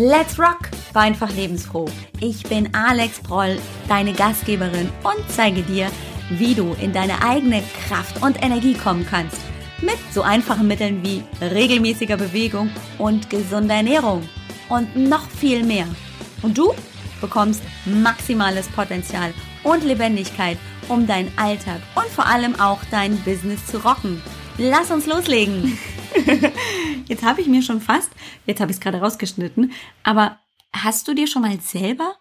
Let's rock! War einfach lebensfroh. Ich bin Alex Broll, deine Gastgeberin und zeige dir, wie du in deine eigene Kraft und Energie kommen kannst. Mit so einfachen Mitteln wie regelmäßiger Bewegung und gesunder Ernährung. Und noch viel mehr. Und du bekommst maximales Potenzial und Lebendigkeit, um deinen Alltag und vor allem auch dein Business zu rocken. Lass uns loslegen! jetzt habe ich mir schon fast, jetzt habe ich es gerade rausgeschnitten, aber hast du dir schon mal selber,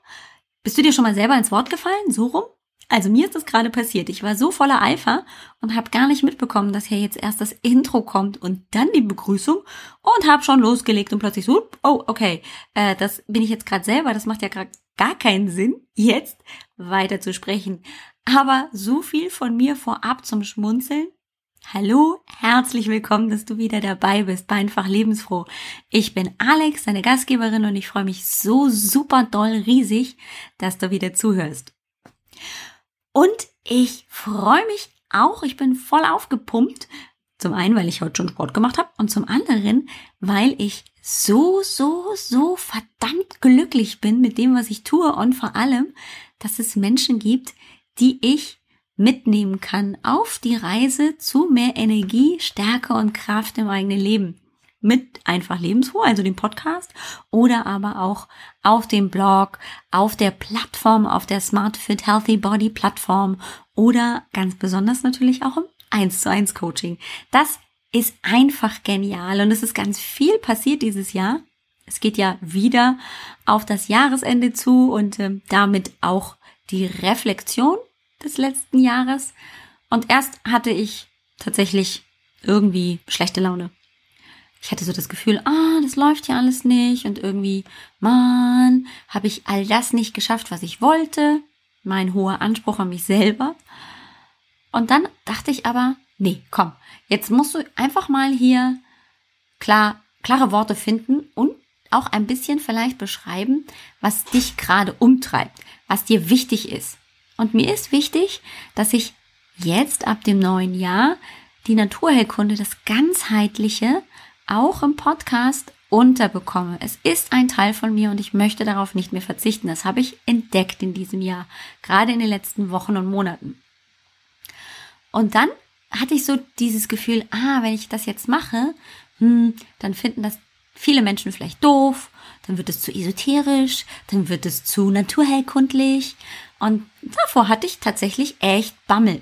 bist du dir schon mal selber ins Wort gefallen, so rum? Also mir ist das gerade passiert. Ich war so voller Eifer und habe gar nicht mitbekommen, dass hier jetzt erst das Intro kommt und dann die Begrüßung und habe schon losgelegt und plötzlich so, oh, okay, äh, das bin ich jetzt gerade selber. Das macht ja gerade gar keinen Sinn, jetzt weiter zu sprechen. Aber so viel von mir vorab zum Schmunzeln. Hallo, herzlich willkommen, dass du wieder dabei bist bei Einfach Lebensfroh. Ich bin Alex, deine Gastgeberin und ich freue mich so super doll riesig, dass du wieder zuhörst. Und ich freue mich auch, ich bin voll aufgepumpt. Zum einen, weil ich heute schon Sport gemacht habe und zum anderen, weil ich so, so, so verdammt glücklich bin mit dem, was ich tue und vor allem, dass es Menschen gibt, die ich mitnehmen kann auf die Reise zu mehr Energie, Stärke und Kraft im eigenen Leben. Mit einfach lebensfroh, also dem Podcast oder aber auch auf dem Blog, auf der Plattform, auf der Smart Fit Healthy Body Plattform oder ganz besonders natürlich auch im 1 zu 1 Coaching. Das ist einfach genial und es ist ganz viel passiert dieses Jahr. Es geht ja wieder auf das Jahresende zu und äh, damit auch die Reflexion des letzten Jahres. Und erst hatte ich tatsächlich irgendwie schlechte Laune. Ich hatte so das Gefühl, ah, das läuft ja alles nicht und irgendwie, man, habe ich all das nicht geschafft, was ich wollte. Mein hoher Anspruch an mich selber. Und dann dachte ich aber, nee, komm, jetzt musst du einfach mal hier klar, klare Worte finden und auch ein bisschen vielleicht beschreiben, was dich gerade umtreibt, was dir wichtig ist. Und mir ist wichtig, dass ich jetzt ab dem neuen Jahr die Naturheilkunde, das Ganzheitliche, auch im Podcast unterbekomme. Es ist ein Teil von mir und ich möchte darauf nicht mehr verzichten. Das habe ich entdeckt in diesem Jahr, gerade in den letzten Wochen und Monaten. Und dann hatte ich so dieses Gefühl, ah, wenn ich das jetzt mache, hm, dann finden das viele Menschen vielleicht doof, dann wird es zu esoterisch, dann wird es zu naturheilkundlich und davor hatte ich tatsächlich echt Bammel.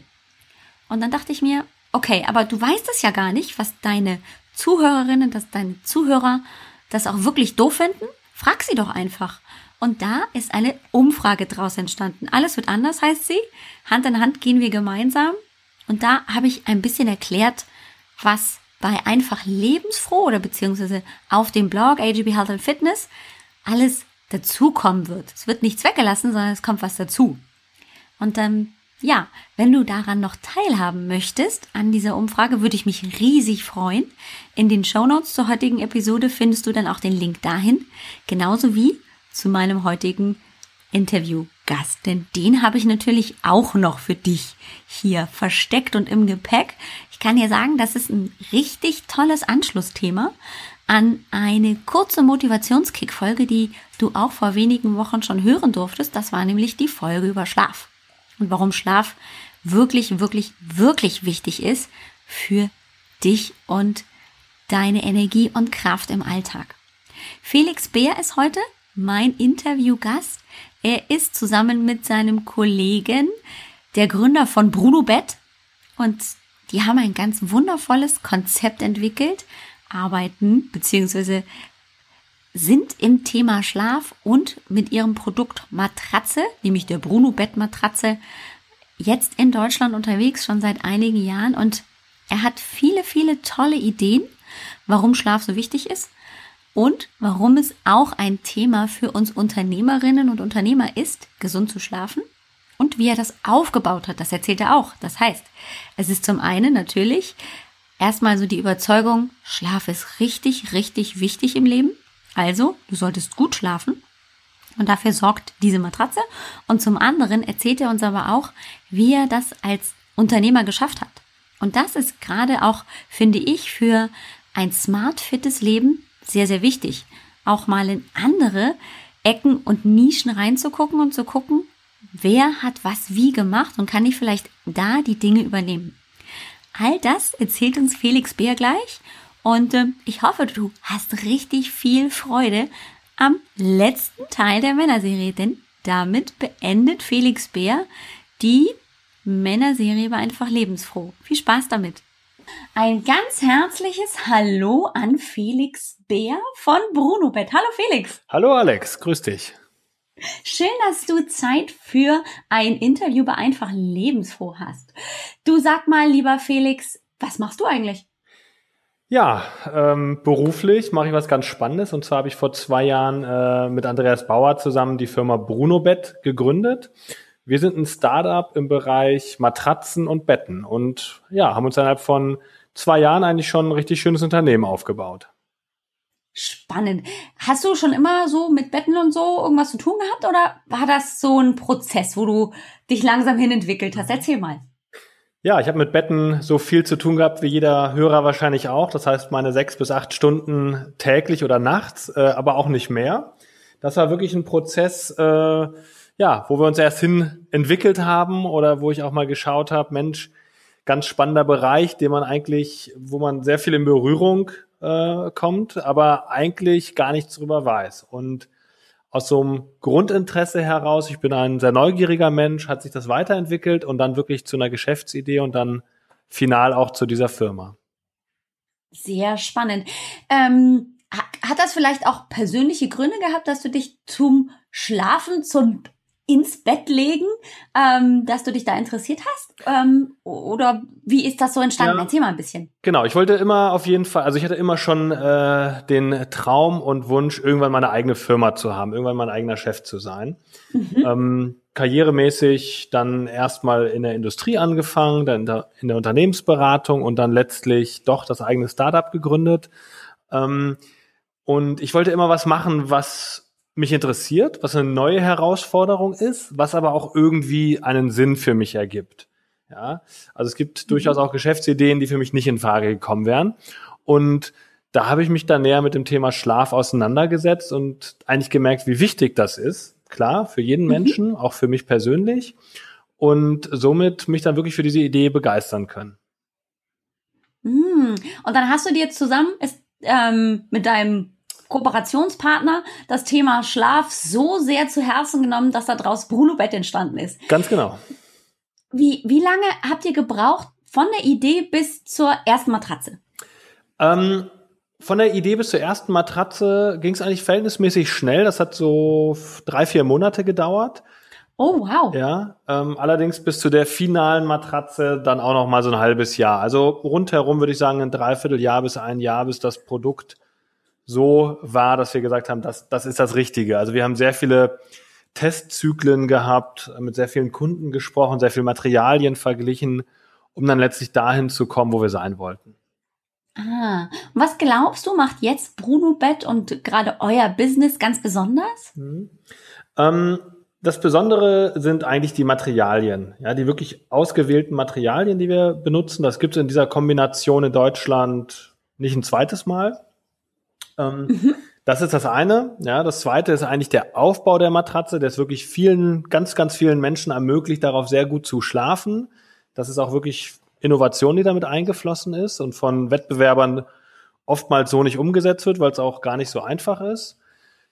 Und dann dachte ich mir, okay, aber du weißt es ja gar nicht, was deine Zuhörerinnen, dass deine Zuhörer das auch wirklich doof finden. Frag sie doch einfach. Und da ist eine Umfrage draus entstanden. Alles wird anders, heißt sie. Hand in Hand gehen wir gemeinsam. Und da habe ich ein bisschen erklärt, was bei einfach lebensfroh oder beziehungsweise auf dem Blog AGB Health and Fitness alles dazukommen wird. Es wird nichts weggelassen, sondern es kommt was dazu. Und dann, ja, wenn du daran noch teilhaben möchtest, an dieser Umfrage, würde ich mich riesig freuen. In den Show Notes zur heutigen Episode findest du dann auch den Link dahin, genauso wie zu meinem heutigen Interviewgast. Denn den habe ich natürlich auch noch für dich hier versteckt und im Gepäck. Ich kann dir sagen, das ist ein richtig tolles Anschlussthema, an eine kurze Motivationskick-Folge, die du auch vor wenigen Wochen schon hören durftest. Das war nämlich die Folge über Schlaf. Und warum Schlaf wirklich, wirklich, wirklich wichtig ist für dich und deine Energie und Kraft im Alltag. Felix Beer ist heute mein Interviewgast. Er ist zusammen mit seinem Kollegen der Gründer von Bruno Bett und die haben ein ganz wundervolles Konzept entwickelt, arbeiten bzw. sind im Thema Schlaf und mit ihrem Produkt Matratze, nämlich der Bruno Bettmatratze, jetzt in Deutschland unterwegs, schon seit einigen Jahren. Und er hat viele, viele tolle Ideen, warum Schlaf so wichtig ist und warum es auch ein Thema für uns Unternehmerinnen und Unternehmer ist, gesund zu schlafen. Und wie er das aufgebaut hat, das erzählt er auch. Das heißt, es ist zum einen natürlich erstmal so die Überzeugung, Schlaf ist richtig, richtig wichtig im Leben. Also, du solltest gut schlafen. Und dafür sorgt diese Matratze. Und zum anderen erzählt er uns aber auch, wie er das als Unternehmer geschafft hat. Und das ist gerade auch, finde ich, für ein smart, fittes Leben sehr, sehr wichtig. auch mal in andere Ecken und Nischen reinzugucken und zu gucken, wer hat was wie gemacht und kann ich vielleicht da die Dinge übernehmen. All das erzählt uns Felix Bär gleich und äh, ich hoffe, du hast richtig viel Freude am letzten Teil der Männerserie, denn damit beendet Felix Bär die Männerserie war einfach lebensfroh. Viel Spaß damit. Ein ganz herzliches Hallo an Felix Bär von Bruno Bett. Hallo Felix. Hallo Alex, grüß dich. Schön, dass du Zeit für ein Interview bei Einfach Lebensfroh hast. Du sag mal, lieber Felix, was machst du eigentlich? Ja, ähm, beruflich mache ich was ganz Spannendes. Und zwar habe ich vor zwei Jahren äh, mit Andreas Bauer zusammen die Firma Bruno Bett gegründet. Wir sind ein Startup im Bereich Matratzen und Betten und ja, haben uns innerhalb von zwei Jahren eigentlich schon ein richtig schönes Unternehmen aufgebaut. Spannend. Hast du schon immer so mit Betten und so irgendwas zu tun gehabt oder war das so ein Prozess, wo du dich langsam hin entwickelt hast? Erzähl mal. Ja, ich habe mit Betten so viel zu tun gehabt wie jeder Hörer wahrscheinlich auch. Das heißt, meine sechs bis acht Stunden täglich oder nachts, äh, aber auch nicht mehr. Das war wirklich ein Prozess, äh, ja, wo wir uns erst hin entwickelt haben oder wo ich auch mal geschaut habe, Mensch, ganz spannender Bereich, den man eigentlich, wo man sehr viel in Berührung äh, kommt, aber eigentlich gar nichts drüber weiß. Und aus so einem Grundinteresse heraus, ich bin ein sehr neugieriger Mensch, hat sich das weiterentwickelt und dann wirklich zu einer Geschäftsidee und dann final auch zu dieser Firma. Sehr spannend. Ähm, hat das vielleicht auch persönliche Gründe gehabt, dass du dich zum Schlafen, zum ins Bett legen, ähm, dass du dich da interessiert hast? Ähm, oder wie ist das so entstanden? Ja, Erzähl mal ein bisschen. Genau, ich wollte immer auf jeden Fall, also ich hatte immer schon äh, den Traum und Wunsch, irgendwann meine eigene Firma zu haben, irgendwann mein eigener Chef zu sein. Mhm. Ähm, karrieremäßig dann erstmal in der Industrie angefangen, dann in der, in der Unternehmensberatung und dann letztlich doch das eigene Startup gegründet. Ähm, und ich wollte immer was machen, was mich interessiert, was eine neue Herausforderung ist, was aber auch irgendwie einen Sinn für mich ergibt. Ja, also es gibt mhm. durchaus auch Geschäftsideen, die für mich nicht in Frage gekommen wären. Und da habe ich mich dann näher mit dem Thema Schlaf auseinandergesetzt und eigentlich gemerkt, wie wichtig das ist. Klar, für jeden mhm. Menschen, auch für mich persönlich. Und somit mich dann wirklich für diese Idee begeistern können. Mhm. Und dann hast du dir zusammen ist, ähm, mit deinem Kooperationspartner das Thema Schlaf so sehr zu Herzen genommen, dass daraus Bruno Bett entstanden ist. Ganz genau. Wie, wie lange habt ihr gebraucht von der Idee bis zur ersten Matratze? Ähm, von der Idee bis zur ersten Matratze ging es eigentlich verhältnismäßig schnell. Das hat so drei, vier Monate gedauert. Oh, wow. Ja, ähm, allerdings bis zu der finalen Matratze dann auch noch mal so ein halbes Jahr. Also rundherum würde ich sagen ein Dreivierteljahr bis ein Jahr, bis das Produkt so war, dass wir gesagt haben, das, das ist das Richtige. Also wir haben sehr viele Testzyklen gehabt, mit sehr vielen Kunden gesprochen, sehr viele Materialien verglichen, um dann letztlich dahin zu kommen, wo wir sein wollten. Ah, und was glaubst du, macht jetzt Bruno Bett und gerade euer Business ganz besonders? Mhm. Ähm, das Besondere sind eigentlich die Materialien, ja, die wirklich ausgewählten Materialien, die wir benutzen. Das gibt es in dieser Kombination in Deutschland nicht ein zweites Mal. Ähm, mhm. Das ist das eine. Ja, das zweite ist eigentlich der Aufbau der Matratze, der es wirklich vielen, ganz, ganz vielen Menschen ermöglicht, darauf sehr gut zu schlafen. Das ist auch wirklich Innovation, die damit eingeflossen ist und von Wettbewerbern oftmals so nicht umgesetzt wird, weil es auch gar nicht so einfach ist.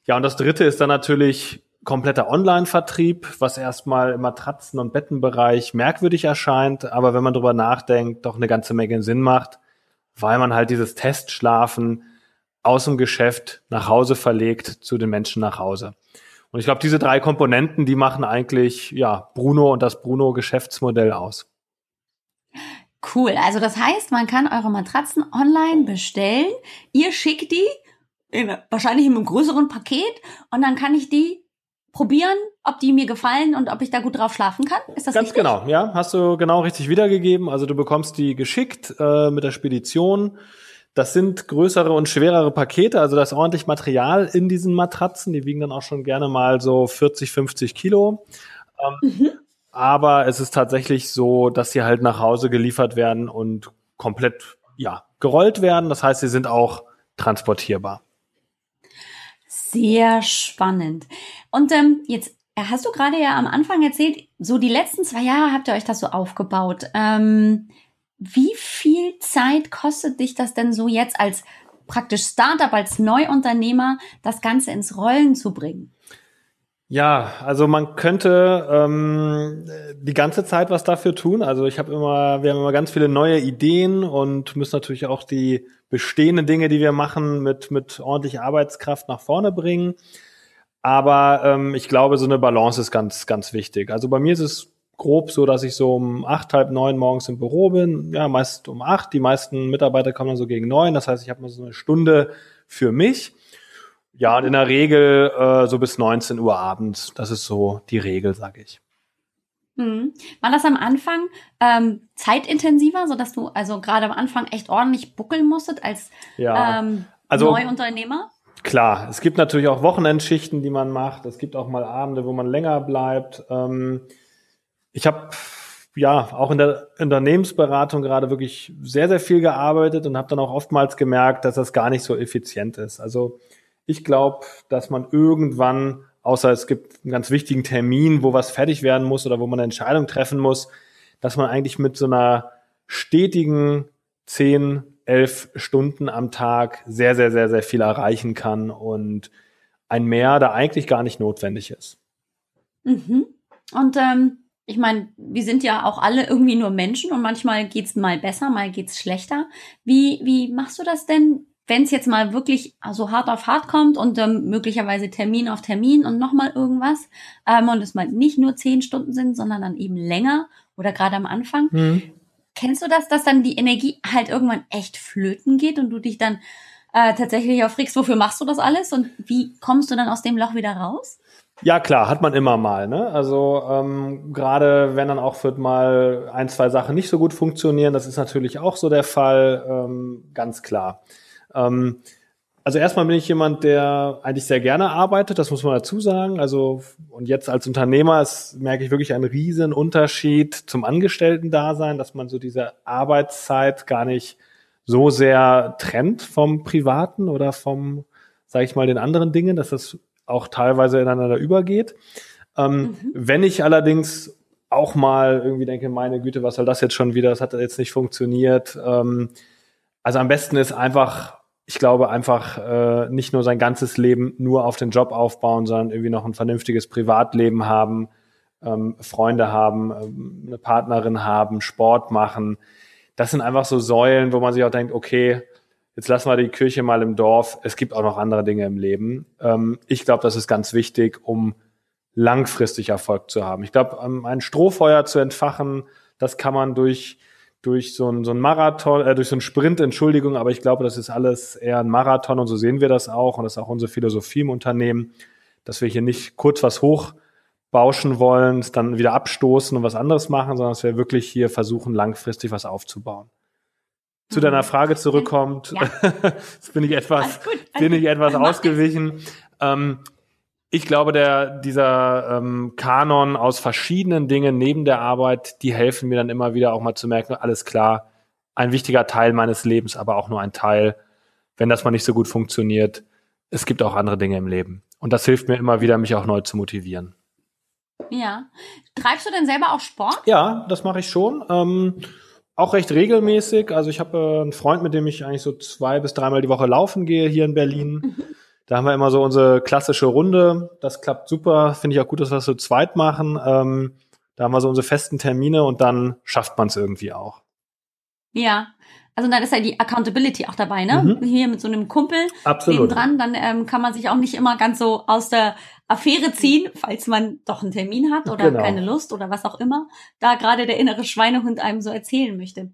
Ja, und das dritte ist dann natürlich kompletter Online-Vertrieb, was erstmal im Matratzen- und Bettenbereich merkwürdig erscheint, aber wenn man drüber nachdenkt, doch eine ganze Menge Sinn macht, weil man halt dieses Testschlafen aus dem Geschäft nach Hause verlegt zu den Menschen nach Hause. Und ich glaube, diese drei Komponenten, die machen eigentlich ja Bruno und das Bruno Geschäftsmodell aus. Cool. Also das heißt, man kann eure Matratzen online bestellen. Ihr schickt die in, wahrscheinlich in einem größeren Paket und dann kann ich die probieren, ob die mir gefallen und ob ich da gut drauf schlafen kann. Ist das Ganz richtig? genau, ja. Hast du genau richtig wiedergegeben. Also du bekommst die geschickt äh, mit der Spedition das sind größere und schwerere Pakete, also da ist ordentlich Material in diesen Matratzen. Die wiegen dann auch schon gerne mal so 40, 50 Kilo. Ähm, mhm. Aber es ist tatsächlich so, dass sie halt nach Hause geliefert werden und komplett ja, gerollt werden. Das heißt, sie sind auch transportierbar. Sehr spannend. Und ähm, jetzt hast du gerade ja am Anfang erzählt, so die letzten zwei Jahre habt ihr euch das so aufgebaut. Ähm, wie viel Zeit kostet dich das denn so jetzt als praktisch Startup, als Neuunternehmer, das Ganze ins Rollen zu bringen? Ja, also man könnte ähm, die ganze Zeit was dafür tun. Also ich habe immer, wir haben immer ganz viele neue Ideen und müssen natürlich auch die bestehenden Dinge, die wir machen, mit mit ordentlich Arbeitskraft nach vorne bringen. Aber ähm, ich glaube, so eine Balance ist ganz ganz wichtig. Also bei mir ist es grob so, dass ich so um acht, halb neun morgens im Büro bin. Ja, meist um acht. Die meisten Mitarbeiter kommen dann so gegen neun. Das heißt, ich habe mal so eine Stunde für mich. Ja, und in der Regel äh, so bis 19 Uhr abends. Das ist so die Regel, sag ich. Mhm. War das am Anfang ähm, zeitintensiver, so dass du also gerade am Anfang echt ordentlich buckeln musstet als ja, ähm, also, Neuunternehmer? Klar, es gibt natürlich auch Wochenendschichten, die man macht. Es gibt auch mal Abende, wo man länger bleibt. Ähm, ich habe ja auch in der Unternehmensberatung gerade wirklich sehr, sehr viel gearbeitet und habe dann auch oftmals gemerkt, dass das gar nicht so effizient ist. Also ich glaube, dass man irgendwann, außer es gibt einen ganz wichtigen Termin, wo was fertig werden muss oder wo man eine Entscheidung treffen muss, dass man eigentlich mit so einer stetigen zehn, elf Stunden am Tag sehr, sehr, sehr, sehr viel erreichen kann und ein Mehr da eigentlich gar nicht notwendig ist. Mhm. Und ähm, ich meine, wir sind ja auch alle irgendwie nur Menschen und manchmal geht's mal besser, mal geht's schlechter. Wie, wie machst du das denn? wenn es jetzt mal wirklich so hart auf hart kommt und ähm, möglicherweise Termin auf Termin und nochmal irgendwas ähm, und es mal nicht nur zehn Stunden sind, sondern dann eben länger oder gerade am Anfang. Mhm. Kennst du das, dass dann die Energie halt irgendwann echt flöten geht und du dich dann äh, tatsächlich aufregst, wofür machst du das alles und wie kommst du dann aus dem Loch wieder raus? Ja, klar, hat man immer mal. Ne? Also ähm, gerade wenn dann auch für mal ein, zwei Sachen nicht so gut funktionieren, das ist natürlich auch so der Fall, ähm, ganz klar. Ähm, also erstmal bin ich jemand, der eigentlich sehr gerne arbeitet, das muss man dazu sagen. Also und jetzt als Unternehmer ist, merke ich wirklich einen riesen Unterschied zum Angestellten-Dasein, dass man so diese Arbeitszeit gar nicht so sehr trennt vom Privaten oder vom, sage ich mal, den anderen Dingen, dass das auch teilweise ineinander übergeht. Ähm, mhm. Wenn ich allerdings auch mal irgendwie denke, meine Güte, was soll das jetzt schon wieder? Das hat jetzt nicht funktioniert. Ähm, also am besten ist einfach ich glaube einfach äh, nicht nur sein ganzes Leben nur auf den Job aufbauen, sondern irgendwie noch ein vernünftiges Privatleben haben, ähm, Freunde haben, ähm, eine Partnerin haben, Sport machen. Das sind einfach so Säulen, wo man sich auch denkt, okay, jetzt lassen wir die Kirche mal im Dorf. Es gibt auch noch andere Dinge im Leben. Ähm, ich glaube, das ist ganz wichtig, um langfristig Erfolg zu haben. Ich glaube, ähm, ein Strohfeuer zu entfachen, das kann man durch durch so ein, so ein Marathon, äh, durch so ein Sprint, Entschuldigung, aber ich glaube, das ist alles eher ein Marathon und so sehen wir das auch und das ist auch unsere Philosophie im Unternehmen, dass wir hier nicht kurz was hochbauschen wollen, es dann wieder abstoßen und was anderes machen, sondern dass wir wirklich hier versuchen, langfristig was aufzubauen. Zu deiner mhm. Frage zurückkommt, ja. jetzt bin ich etwas, bin ich etwas ausgewichen. Ähm, ich glaube, der, dieser ähm, Kanon aus verschiedenen Dingen neben der Arbeit, die helfen mir dann immer wieder auch mal zu merken, alles klar, ein wichtiger Teil meines Lebens, aber auch nur ein Teil. Wenn das mal nicht so gut funktioniert, es gibt auch andere Dinge im Leben. Und das hilft mir immer wieder, mich auch neu zu motivieren. Ja. Treibst du denn selber auch Sport? Ja, das mache ich schon. Ähm, auch recht regelmäßig. Also ich habe äh, einen Freund, mit dem ich eigentlich so zwei bis dreimal die Woche laufen gehe hier in Berlin. Mhm. Da haben wir immer so unsere klassische Runde. Das klappt super. Finde ich auch gut, dass wir das so zweit machen. Ähm, da haben wir so unsere festen Termine und dann schafft man es irgendwie auch. Ja, also dann ist ja die Accountability auch dabei, ne? Mhm. Hier mit so einem Kumpel Absolut. dran, dann ähm, kann man sich auch nicht immer ganz so aus der Affäre ziehen, falls man doch einen Termin hat oder genau. keine Lust oder was auch immer, da gerade der innere Schweinehund einem so erzählen möchte.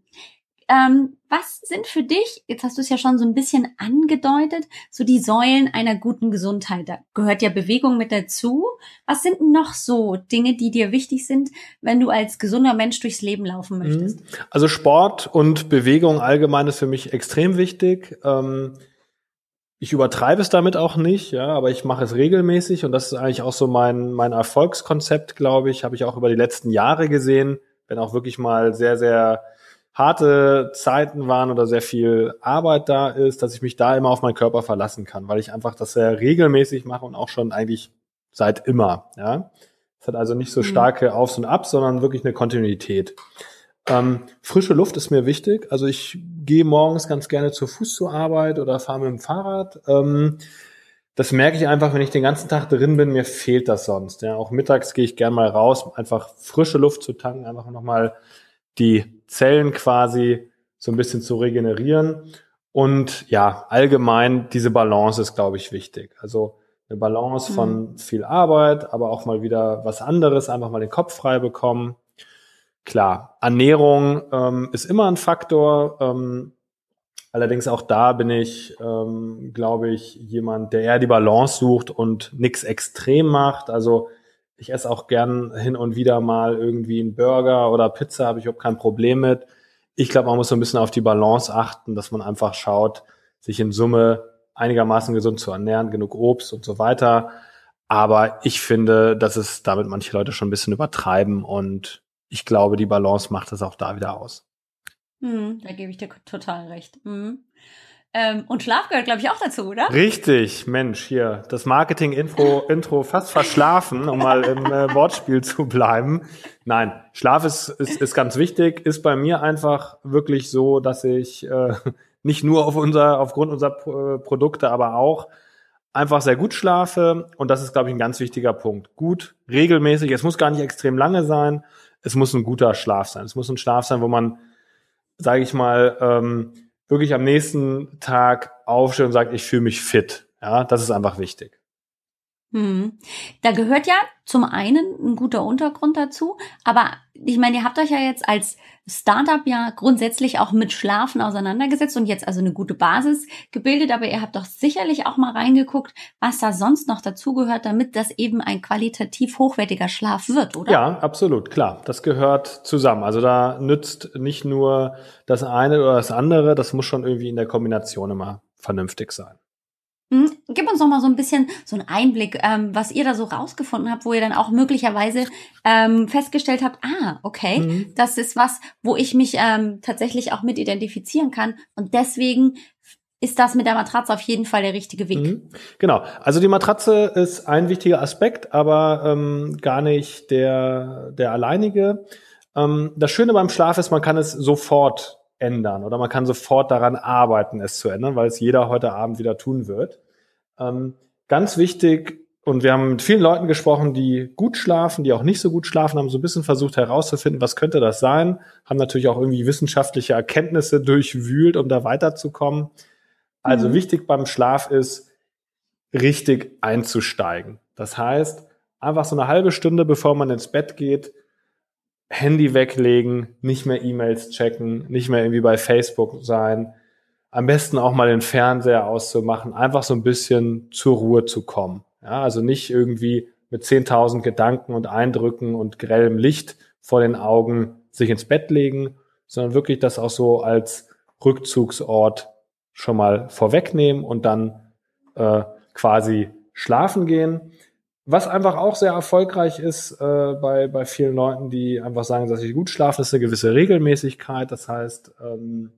Ähm, was sind für dich, jetzt hast du es ja schon so ein bisschen angedeutet, so die Säulen einer guten Gesundheit? Da gehört ja Bewegung mit dazu. Was sind noch so Dinge, die dir wichtig sind, wenn du als gesunder Mensch durchs Leben laufen mhm. möchtest? Also Sport und Bewegung allgemein ist für mich extrem wichtig. Ähm ich übertreibe es damit auch nicht, ja, aber ich mache es regelmäßig und das ist eigentlich auch so mein, mein Erfolgskonzept, glaube ich, habe ich auch über die letzten Jahre gesehen, wenn auch wirklich mal sehr, sehr harte Zeiten waren oder sehr viel Arbeit da ist, dass ich mich da immer auf meinen Körper verlassen kann, weil ich einfach das sehr regelmäßig mache und auch schon eigentlich seit immer. Ja, es hat also nicht so mhm. starke Aufs und Abs, sondern wirklich eine Kontinuität. Ähm, frische Luft ist mir wichtig. Also ich gehe morgens ganz gerne zu Fuß zur Arbeit oder fahre mit dem Fahrrad. Ähm, das merke ich einfach, wenn ich den ganzen Tag drin bin, mir fehlt das sonst. Ja, auch mittags gehe ich gern mal raus, einfach frische Luft zu tanken, einfach nochmal die Zellen quasi so ein bisschen zu regenerieren. Und ja, allgemein diese Balance ist, glaube ich, wichtig. Also eine Balance von mhm. viel Arbeit, aber auch mal wieder was anderes, einfach mal den Kopf frei bekommen. Klar, Ernährung ähm, ist immer ein Faktor. Ähm, allerdings auch da bin ich, ähm, glaube ich, jemand, der eher die Balance sucht und nichts extrem macht. Also ich esse auch gern hin und wieder mal irgendwie einen Burger oder Pizza, habe ich überhaupt kein Problem mit. Ich glaube, man muss so ein bisschen auf die Balance achten, dass man einfach schaut, sich in Summe einigermaßen gesund zu ernähren, genug Obst und so weiter. Aber ich finde, dass es damit manche Leute schon ein bisschen übertreiben und ich glaube, die Balance macht es auch da wieder aus. Hm, da gebe ich dir total recht. Hm. Ähm, und Schlaf gehört, glaube ich, auch dazu, oder? Richtig, Mensch, hier, das Marketing-Intro Intro fast verschlafen, um mal im äh, Wortspiel zu bleiben. Nein, Schlaf ist, ist, ist ganz wichtig, ist bei mir einfach wirklich so, dass ich äh, nicht nur auf unser, aufgrund unserer äh, Produkte, aber auch einfach sehr gut schlafe. Und das ist, glaube ich, ein ganz wichtiger Punkt. Gut, regelmäßig, es muss gar nicht extrem lange sein, es muss ein guter Schlaf sein. Es muss ein Schlaf sein, wo man, sage ich mal, ähm, wirklich am nächsten Tag aufsteht und sagt, ich fühle mich fit. Ja, das ist einfach wichtig. Hm. Da gehört ja zum einen ein guter Untergrund dazu, aber ich meine, ihr habt euch ja jetzt als Startup ja grundsätzlich auch mit Schlafen auseinandergesetzt und jetzt also eine gute Basis gebildet, aber ihr habt doch sicherlich auch mal reingeguckt, was da sonst noch dazugehört, damit das eben ein qualitativ hochwertiger Schlaf wird, oder? Ja, absolut, klar. Das gehört zusammen. Also da nützt nicht nur das eine oder das andere, das muss schon irgendwie in der Kombination immer vernünftig sein. Hm, gib uns noch mal so ein bisschen so einen Einblick, ähm, was ihr da so rausgefunden habt, wo ihr dann auch möglicherweise ähm, festgestellt habt, ah, okay, mhm. das ist was, wo ich mich ähm, tatsächlich auch mit identifizieren kann und deswegen ist das mit der Matratze auf jeden Fall der richtige Weg. Mhm. Genau. Also die Matratze ist ein wichtiger Aspekt, aber ähm, gar nicht der, der alleinige. Ähm, das Schöne beim Schlaf ist, man kann es sofort ändern oder man kann sofort daran arbeiten, es zu ändern, weil es jeder heute Abend wieder tun wird. Ähm, ganz wichtig, und wir haben mit vielen Leuten gesprochen, die gut schlafen, die auch nicht so gut schlafen, haben so ein bisschen versucht herauszufinden, was könnte das sein, haben natürlich auch irgendwie wissenschaftliche Erkenntnisse durchwühlt, um da weiterzukommen. Also mhm. wichtig beim Schlaf ist, richtig einzusteigen. Das heißt, einfach so eine halbe Stunde, bevor man ins Bett geht, Handy weglegen, nicht mehr E-Mails checken, nicht mehr irgendwie bei Facebook sein. Am besten auch mal den Fernseher auszumachen, einfach so ein bisschen zur Ruhe zu kommen. Ja, also nicht irgendwie mit 10.000 Gedanken und Eindrücken und grellem Licht vor den Augen sich ins Bett legen, sondern wirklich das auch so als Rückzugsort schon mal vorwegnehmen und dann äh, quasi schlafen gehen. Was einfach auch sehr erfolgreich ist äh, bei, bei vielen Leuten, die einfach sagen, dass sie gut schlafen, ist eine gewisse Regelmäßigkeit. Das heißt, ähm,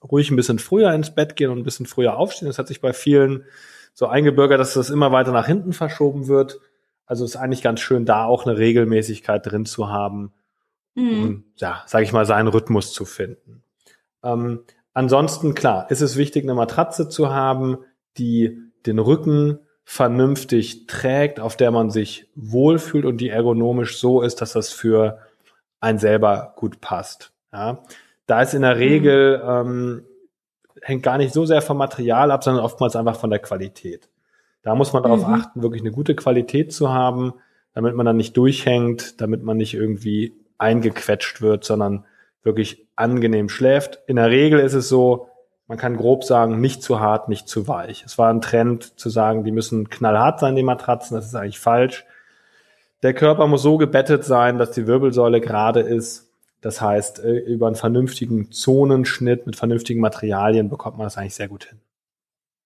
ruhig ein bisschen früher ins Bett gehen und ein bisschen früher aufstehen. Das hat sich bei vielen so eingebürgert, dass das immer weiter nach hinten verschoben wird. Also ist eigentlich ganz schön, da auch eine Regelmäßigkeit drin zu haben, mhm. um, ja, sage ich mal, seinen Rhythmus zu finden. Ähm, ansonsten, klar, ist es wichtig, eine Matratze zu haben, die den Rücken vernünftig trägt, auf der man sich wohlfühlt und die ergonomisch so ist, dass das für einen selber gut passt. Ja. Da ist in der Regel, mhm. ähm, hängt gar nicht so sehr vom Material ab, sondern oftmals einfach von der Qualität. Da muss man darauf mhm. achten, wirklich eine gute Qualität zu haben, damit man dann nicht durchhängt, damit man nicht irgendwie eingequetscht wird, sondern wirklich angenehm schläft. In der Regel ist es so, man kann grob sagen, nicht zu hart, nicht zu weich. Es war ein Trend zu sagen, die müssen knallhart sein, die Matratzen. Das ist eigentlich falsch. Der Körper muss so gebettet sein, dass die Wirbelsäule gerade ist. Das heißt, äh, über einen vernünftigen Zonenschnitt mit vernünftigen Materialien bekommt man das eigentlich sehr gut hin.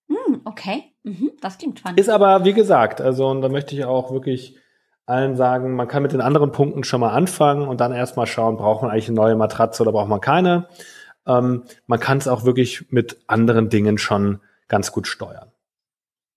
Hm, okay, mhm, das klingt spannend. Ist aber, wie gesagt, also, und da möchte ich auch wirklich allen sagen, man kann mit den anderen Punkten schon mal anfangen und dann erstmal schauen, braucht man eigentlich eine neue Matratze oder braucht man keine. Ähm, man kann es auch wirklich mit anderen Dingen schon ganz gut steuern.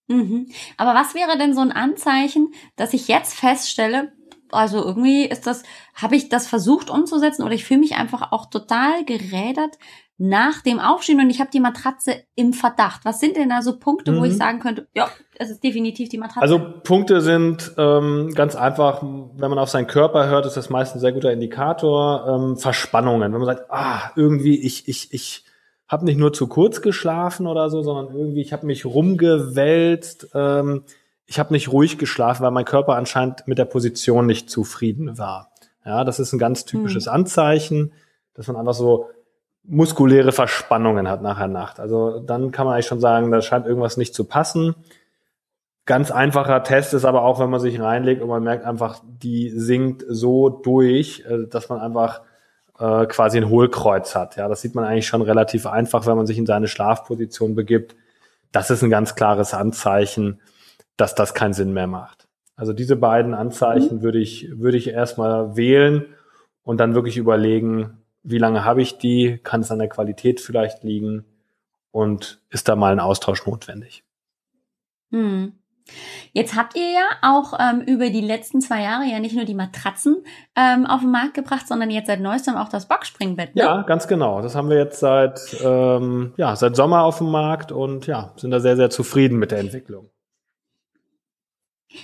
Mhm. Aber was wäre denn so ein Anzeichen, dass ich jetzt feststelle, also irgendwie ist das, habe ich das versucht umzusetzen oder ich fühle mich einfach auch total gerädert nach dem Aufstehen und ich habe die Matratze im Verdacht. Was sind denn da so Punkte, mhm. wo ich mhm. sagen könnte, ja, es ist definitiv die Matratze? Also Punkte sind ähm, ganz einfach, wenn man auf seinen Körper hört, ist das meist ein sehr guter Indikator. Ähm, Verspannungen, wenn man sagt, ah, irgendwie ich ich ich habe nicht nur zu kurz geschlafen oder so, sondern irgendwie ich habe mich rumgewälzt. Ähm, ich habe nicht ruhig geschlafen, weil mein Körper anscheinend mit der Position nicht zufrieden war. Ja, das ist ein ganz typisches mhm. Anzeichen, dass man einfach so muskuläre Verspannungen hat nachher Nacht. Also dann kann man eigentlich schon sagen, da scheint irgendwas nicht zu passen. Ganz einfacher Test ist aber auch, wenn man sich reinlegt und man merkt einfach, die sinkt so durch, äh, dass man einfach äh, quasi ein Hohlkreuz hat. Ja, das sieht man eigentlich schon relativ einfach, wenn man sich in seine Schlafposition begibt. Das ist ein ganz klares Anzeichen, dass das keinen Sinn mehr macht. Also diese beiden Anzeichen mhm. würde ich, würde ich erstmal wählen und dann wirklich überlegen, wie lange habe ich die, kann es an der Qualität vielleicht liegen und ist da mal ein Austausch notwendig. Hm. Jetzt habt ihr ja auch ähm, über die letzten zwei Jahre ja nicht nur die Matratzen ähm, auf den Markt gebracht, sondern jetzt seit neuestem auch das Boxspringbett. Ne? Ja, ganz genau. Das haben wir jetzt seit ähm, ja seit Sommer auf dem Markt und ja sind da sehr sehr zufrieden mit der Entwicklung.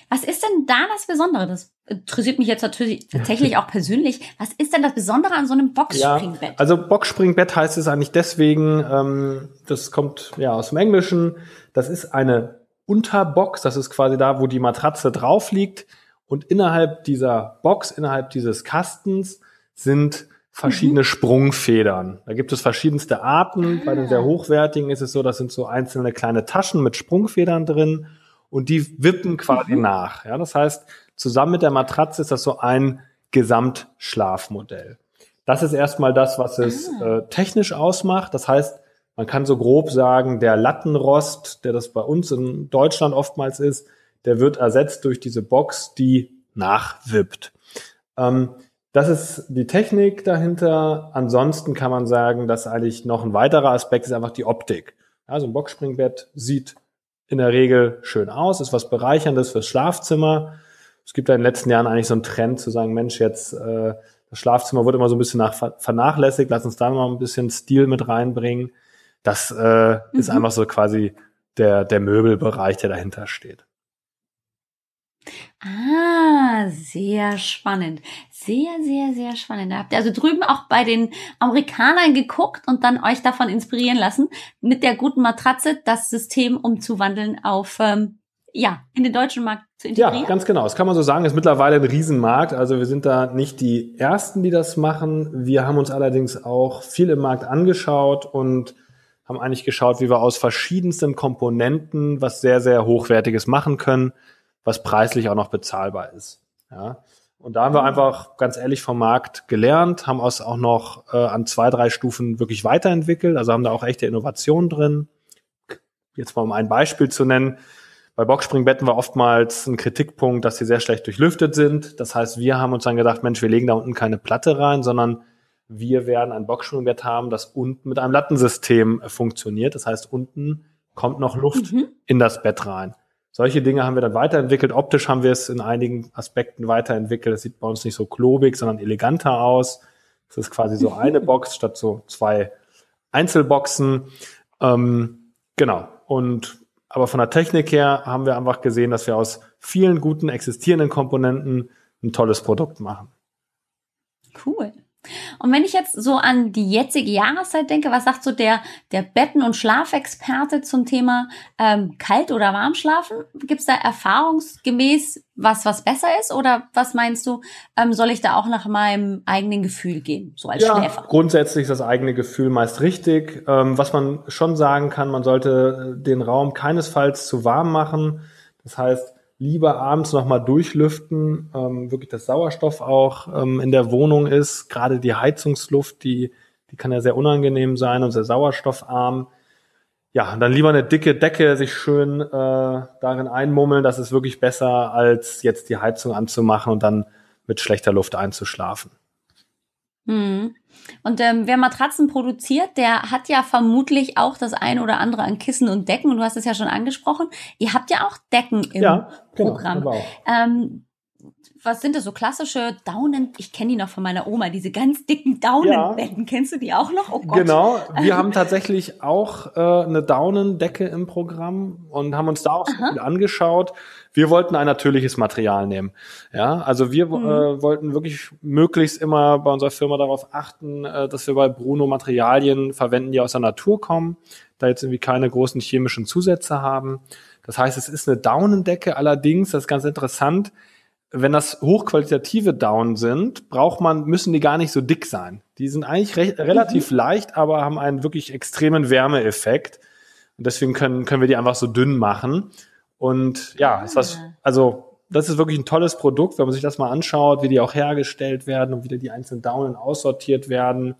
Was ist denn da das Besondere? Das interessiert mich jetzt natürlich tatsächlich auch persönlich. Was ist denn das Besondere an so einem Boxspringbett? Ja, also Boxspringbett heißt es eigentlich deswegen, ähm, das kommt ja aus dem Englischen. Das ist eine Unterbox. Das ist quasi da, wo die Matratze drauf liegt. Und innerhalb dieser Box, innerhalb dieses Kastens sind verschiedene mhm. Sprungfedern. Da gibt es verschiedenste Arten. Ah. Bei den sehr hochwertigen ist es so, das sind so einzelne kleine Taschen mit Sprungfedern drin und die wippen quasi mhm. nach. Ja, das heißt, zusammen mit der Matratze ist das so ein Gesamtschlafmodell. Das ist erstmal das, was es ah. äh, technisch ausmacht. Das heißt, man kann so grob sagen, der Lattenrost, der das bei uns in Deutschland oftmals ist, der wird ersetzt durch diese Box, die nachwippt. Ähm, das ist die Technik dahinter. Ansonsten kann man sagen, dass eigentlich noch ein weiterer Aspekt ist einfach die Optik. Also ein Boxspringbett sieht in der Regel schön aus, ist was Bereicherndes fürs Schlafzimmer. Es gibt ja in den letzten Jahren eigentlich so einen Trend zu sagen, Mensch, jetzt äh, das Schlafzimmer wird immer so ein bisschen nach, vernachlässigt, lass uns da mal ein bisschen Stil mit reinbringen. Das äh, mhm. ist einfach so quasi der, der Möbelbereich, der dahinter steht. Ah, sehr spannend. Sehr, sehr, sehr spannend. Da habt ihr also drüben auch bei den Amerikanern geguckt und dann euch davon inspirieren lassen, mit der guten Matratze das System umzuwandeln auf, ähm, ja, in den deutschen Markt zu integrieren. Ja, ganz genau. Das kann man so sagen. ist mittlerweile ein Riesenmarkt. Also wir sind da nicht die Ersten, die das machen. Wir haben uns allerdings auch viel im Markt angeschaut und haben eigentlich geschaut, wie wir aus verschiedensten Komponenten was sehr, sehr Hochwertiges machen können was preislich auch noch bezahlbar ist. Ja. Und da haben wir einfach ganz ehrlich vom Markt gelernt, haben uns auch noch äh, an zwei, drei Stufen wirklich weiterentwickelt, also haben da auch echte Innovationen drin. Jetzt mal um ein Beispiel zu nennen. Bei Boxspringbetten war oftmals ein Kritikpunkt, dass sie sehr schlecht durchlüftet sind. Das heißt, wir haben uns dann gedacht, Mensch, wir legen da unten keine Platte rein, sondern wir werden ein Boxspringbett haben, das unten mit einem Lattensystem funktioniert. Das heißt, unten kommt noch Luft mhm. in das Bett rein. Solche Dinge haben wir dann weiterentwickelt. Optisch haben wir es in einigen Aspekten weiterentwickelt. Es sieht bei uns nicht so klobig, sondern eleganter aus. Es ist quasi so eine Box statt so zwei Einzelboxen. Ähm, genau. Und aber von der Technik her haben wir einfach gesehen, dass wir aus vielen guten existierenden Komponenten ein tolles Produkt machen. Cool. Und wenn ich jetzt so an die jetzige Jahreszeit denke, was sagt so der, der Betten- und Schlafexperte zum Thema ähm, Kalt- oder Warmschlafen? Gibt es da erfahrungsgemäß was, was besser ist? Oder was meinst du, ähm, soll ich da auch nach meinem eigenen Gefühl gehen, so als ja, Schläfer? Grundsätzlich ist das eigene Gefühl meist richtig. Ähm, was man schon sagen kann, man sollte den Raum keinesfalls zu warm machen. Das heißt, lieber abends nochmal durchlüften, ähm, wirklich das Sauerstoff auch ähm, in der Wohnung ist. Gerade die Heizungsluft, die, die kann ja sehr unangenehm sein und sehr sauerstoffarm. ja, dann lieber eine dicke Decke sich schön äh, darin einmummeln. Das ist wirklich besser, als jetzt die Heizung anzumachen und dann mit schlechter Luft einzuschlafen. Hm. Und ähm, wer Matratzen produziert, der hat ja vermutlich auch das eine oder andere an Kissen und Decken. Und du hast es ja schon angesprochen. Ihr habt ja auch Decken im ja, genau, Programm. Ähm, was sind das so klassische Daunen? Ich kenne die noch von meiner Oma, diese ganz dicken Daunenbetten. Ja. Kennst du die auch noch? Oh Gott. Genau, wir haben tatsächlich auch äh, eine Daunendecke im Programm und haben uns da auch so viel angeschaut. Wir wollten ein natürliches Material nehmen. Ja, also wir mhm. äh, wollten wirklich möglichst immer bei unserer Firma darauf achten, äh, dass wir bei Bruno Materialien verwenden, die aus der Natur kommen, da jetzt irgendwie keine großen chemischen Zusätze haben. Das heißt, es ist eine Daunendecke, allerdings, das ist ganz interessant, wenn das hochqualitative Down sind, braucht man, müssen die gar nicht so dick sein. Die sind eigentlich recht, relativ mhm. leicht, aber haben einen wirklich extremen Wärmeeffekt. Und deswegen können, können wir die einfach so dünn machen. Und ja, ist was, ah. also das ist wirklich ein tolles Produkt, wenn man sich das mal anschaut, wie die auch hergestellt werden und wie die einzelnen Daunen aussortiert werden.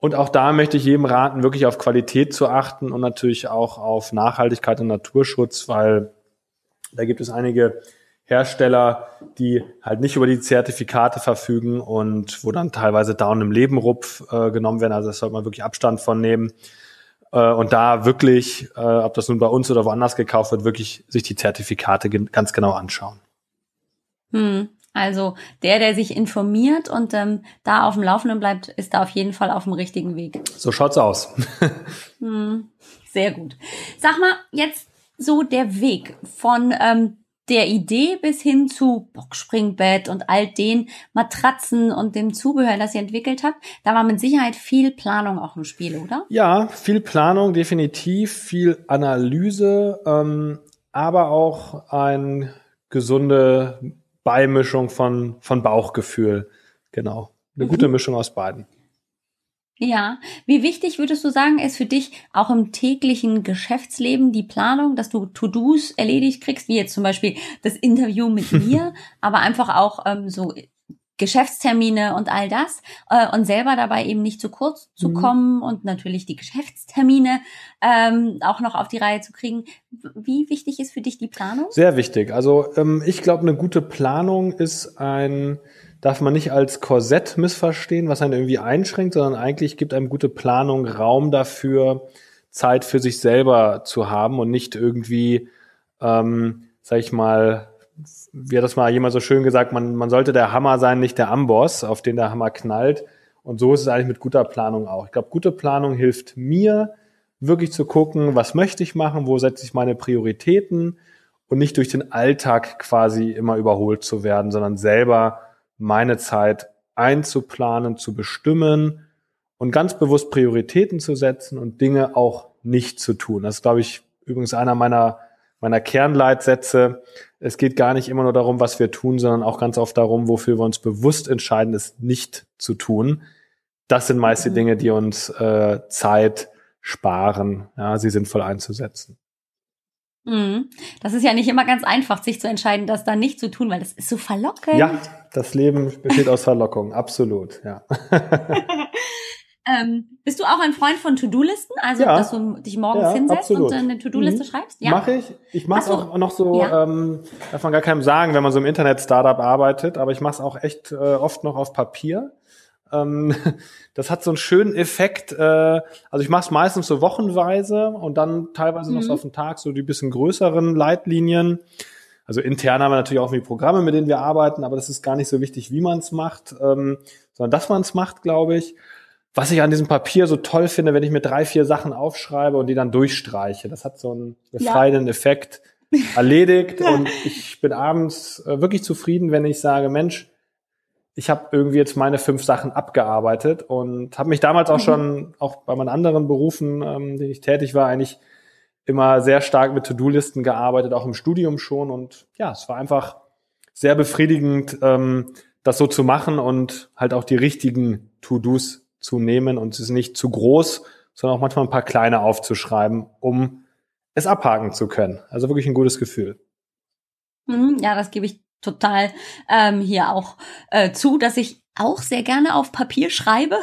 Und auch da möchte ich jedem raten, wirklich auf Qualität zu achten und natürlich auch auf Nachhaltigkeit und Naturschutz, weil da gibt es einige Hersteller, die halt nicht über die Zertifikate verfügen und wo dann teilweise Down im Lebenrupf äh, genommen werden. Also das sollte man wirklich Abstand von nehmen. Äh, und da wirklich, äh, ob das nun bei uns oder woanders gekauft wird, wirklich sich die Zertifikate ganz genau anschauen. Hm. Also der, der sich informiert und ähm, da auf dem Laufenden bleibt, ist da auf jeden Fall auf dem richtigen Weg. So schaut's aus. hm, sehr gut. Sag mal, jetzt so der Weg von ähm, der Idee bis hin zu Boxspringbett und all den Matratzen und dem Zubehör, das ihr entwickelt habt, da war mit Sicherheit viel Planung auch im Spiel, oder? Ja, viel Planung, definitiv, viel Analyse, ähm, aber auch eine gesunde Beimischung von, von Bauchgefühl. Genau. Eine mhm. gute Mischung aus beiden. Ja, wie wichtig würdest du sagen, ist für dich auch im täglichen Geschäftsleben die Planung, dass du To-Dos erledigt kriegst, wie jetzt zum Beispiel das Interview mit mir, aber einfach auch ähm, so Geschäftstermine und all das äh, und selber dabei eben nicht zu kurz zu mhm. kommen und natürlich die Geschäftstermine ähm, auch noch auf die Reihe zu kriegen. Wie wichtig ist für dich die Planung? Sehr wichtig. Also ähm, ich glaube, eine gute Planung ist ein darf man nicht als Korsett missverstehen, was einen irgendwie einschränkt, sondern eigentlich gibt einem gute Planung Raum dafür, Zeit für sich selber zu haben und nicht irgendwie, ähm, sag ich mal, wie hat das mal jemand so schön gesagt, man, man sollte der Hammer sein, nicht der Amboss, auf den der Hammer knallt. Und so ist es eigentlich mit guter Planung auch. Ich glaube, gute Planung hilft mir, wirklich zu gucken, was möchte ich machen, wo setze ich meine Prioritäten und nicht durch den Alltag quasi immer überholt zu werden, sondern selber meine Zeit einzuplanen, zu bestimmen und ganz bewusst Prioritäten zu setzen und Dinge auch nicht zu tun. Das ist, glaube ich, übrigens einer meiner, meiner Kernleitsätze. Es geht gar nicht immer nur darum, was wir tun, sondern auch ganz oft darum, wofür wir uns bewusst entscheiden, es nicht zu tun. Das sind meist die mhm. Dinge, die uns äh, Zeit sparen, ja, sie sinnvoll einzusetzen. Mhm. Das ist ja nicht immer ganz einfach, sich zu entscheiden, das dann nicht zu tun, weil das ist so verlockend. Ja, das Leben besteht aus Verlockung, absolut, ja. ähm, bist du auch ein Freund von To-Do-Listen? Also, ja. dass du dich morgens ja, hinsetzt absolut. und eine To-Do-Liste mhm. schreibst? Ja. Mache ich. Ich mache es auch noch so, ja. ähm, darf man gar keinem sagen, wenn man so im Internet-Startup arbeitet, aber ich mache es auch echt äh, oft noch auf Papier. Ähm, das hat so einen schönen Effekt. Äh, also ich mache es meistens so wochenweise und dann teilweise mhm. noch so auf den Tag so die bisschen größeren Leitlinien. Also intern haben wir natürlich auch wie Programme, mit denen wir arbeiten, aber das ist gar nicht so wichtig, wie man es macht, ähm, sondern dass man es macht, glaube ich. Was ich an diesem Papier so toll finde, wenn ich mir drei, vier Sachen aufschreibe und die dann durchstreiche. Das hat so einen befreienden ja. Effekt erledigt und ich bin abends äh, wirklich zufrieden, wenn ich sage, Mensch, ich habe irgendwie jetzt meine fünf Sachen abgearbeitet und habe mich damals auch mhm. schon, auch bei meinen anderen Berufen, ähm, denen ich tätig war, eigentlich immer sehr stark mit To-Do-Listen gearbeitet, auch im Studium schon. Und ja, es war einfach sehr befriedigend, ähm, das so zu machen und halt auch die richtigen To-Dos zu nehmen und es ist nicht zu groß, sondern auch manchmal ein paar kleine aufzuschreiben, um es abhaken zu können. Also wirklich ein gutes Gefühl. Mhm, ja, das gebe ich total ähm, hier auch äh, zu, dass ich auch sehr gerne auf Papier schreibe.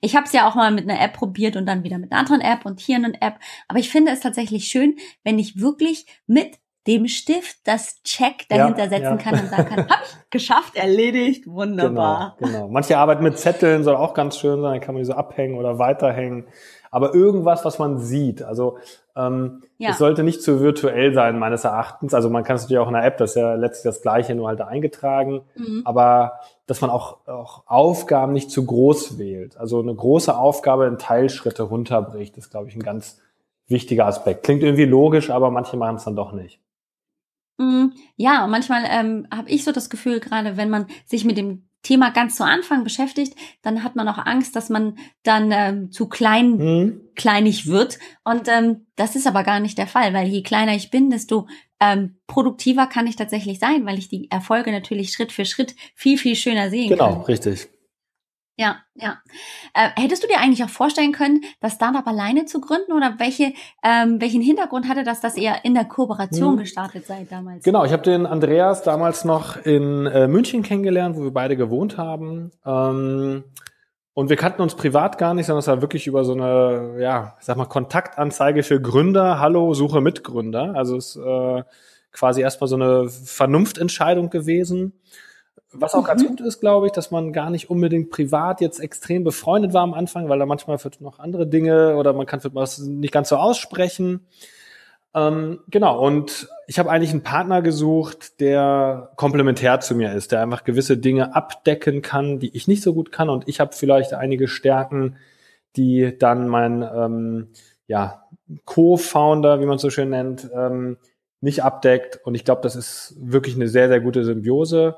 Ich habe es ja auch mal mit einer App probiert und dann wieder mit einer anderen App und hier eine App. Aber ich finde es tatsächlich schön, wenn ich wirklich mit dem Stift das Check dahinter ja, setzen ja. kann und sagen kann, hab ich geschafft, erledigt, wunderbar. Genau, genau. Manche arbeiten mit Zetteln, soll auch ganz schön sein, dann kann man die so abhängen oder weiterhängen. Aber irgendwas, was man sieht. Also ähm, ja. es sollte nicht zu virtuell sein, meines Erachtens. Also man kann es natürlich auch in der App, das ist ja letztlich das Gleiche, nur halt da eingetragen. Mhm. Aber dass man auch, auch Aufgaben nicht zu groß wählt. Also eine große Aufgabe in Teilschritte runterbricht, ist, glaube ich, ein ganz wichtiger Aspekt. Klingt irgendwie logisch, aber manche machen es dann doch nicht. Mm, ja, manchmal ähm, habe ich so das Gefühl, gerade wenn man sich mit dem Thema ganz zu Anfang beschäftigt, dann hat man auch Angst, dass man dann ähm, zu klein, mhm. kleinig wird. Und ähm, das ist aber gar nicht der Fall, weil je kleiner ich bin, desto ähm, produktiver kann ich tatsächlich sein, weil ich die Erfolge natürlich Schritt für Schritt viel, viel schöner sehen genau, kann. Genau, richtig. Ja, ja. Äh, hättest du dir eigentlich auch vorstellen können, das Startup alleine zu gründen oder welche, ähm, welchen Hintergrund hatte das, dass ihr in der Kooperation hm. gestartet seid damals? Genau, ich habe den Andreas damals noch in äh, München kennengelernt, wo wir beide gewohnt haben. Ähm, und wir kannten uns privat gar nicht, sondern es war wirklich über so eine, ja, ich sag mal, Kontaktanzeige für Gründer. Hallo, suche Mitgründer. Also es ist äh, quasi erstmal so eine Vernunftentscheidung gewesen. Was auch mhm. ganz gut ist, glaube ich, dass man gar nicht unbedingt privat jetzt extrem befreundet war am Anfang, weil da manchmal wird noch andere Dinge oder man kann was nicht ganz so aussprechen. Ähm, genau, und ich habe eigentlich einen Partner gesucht, der komplementär zu mir ist, der einfach gewisse Dinge abdecken kann, die ich nicht so gut kann. Und ich habe vielleicht einige Stärken, die dann mein ähm, ja, Co-Founder, wie man es so schön nennt, ähm, nicht abdeckt. Und ich glaube, das ist wirklich eine sehr, sehr gute Symbiose.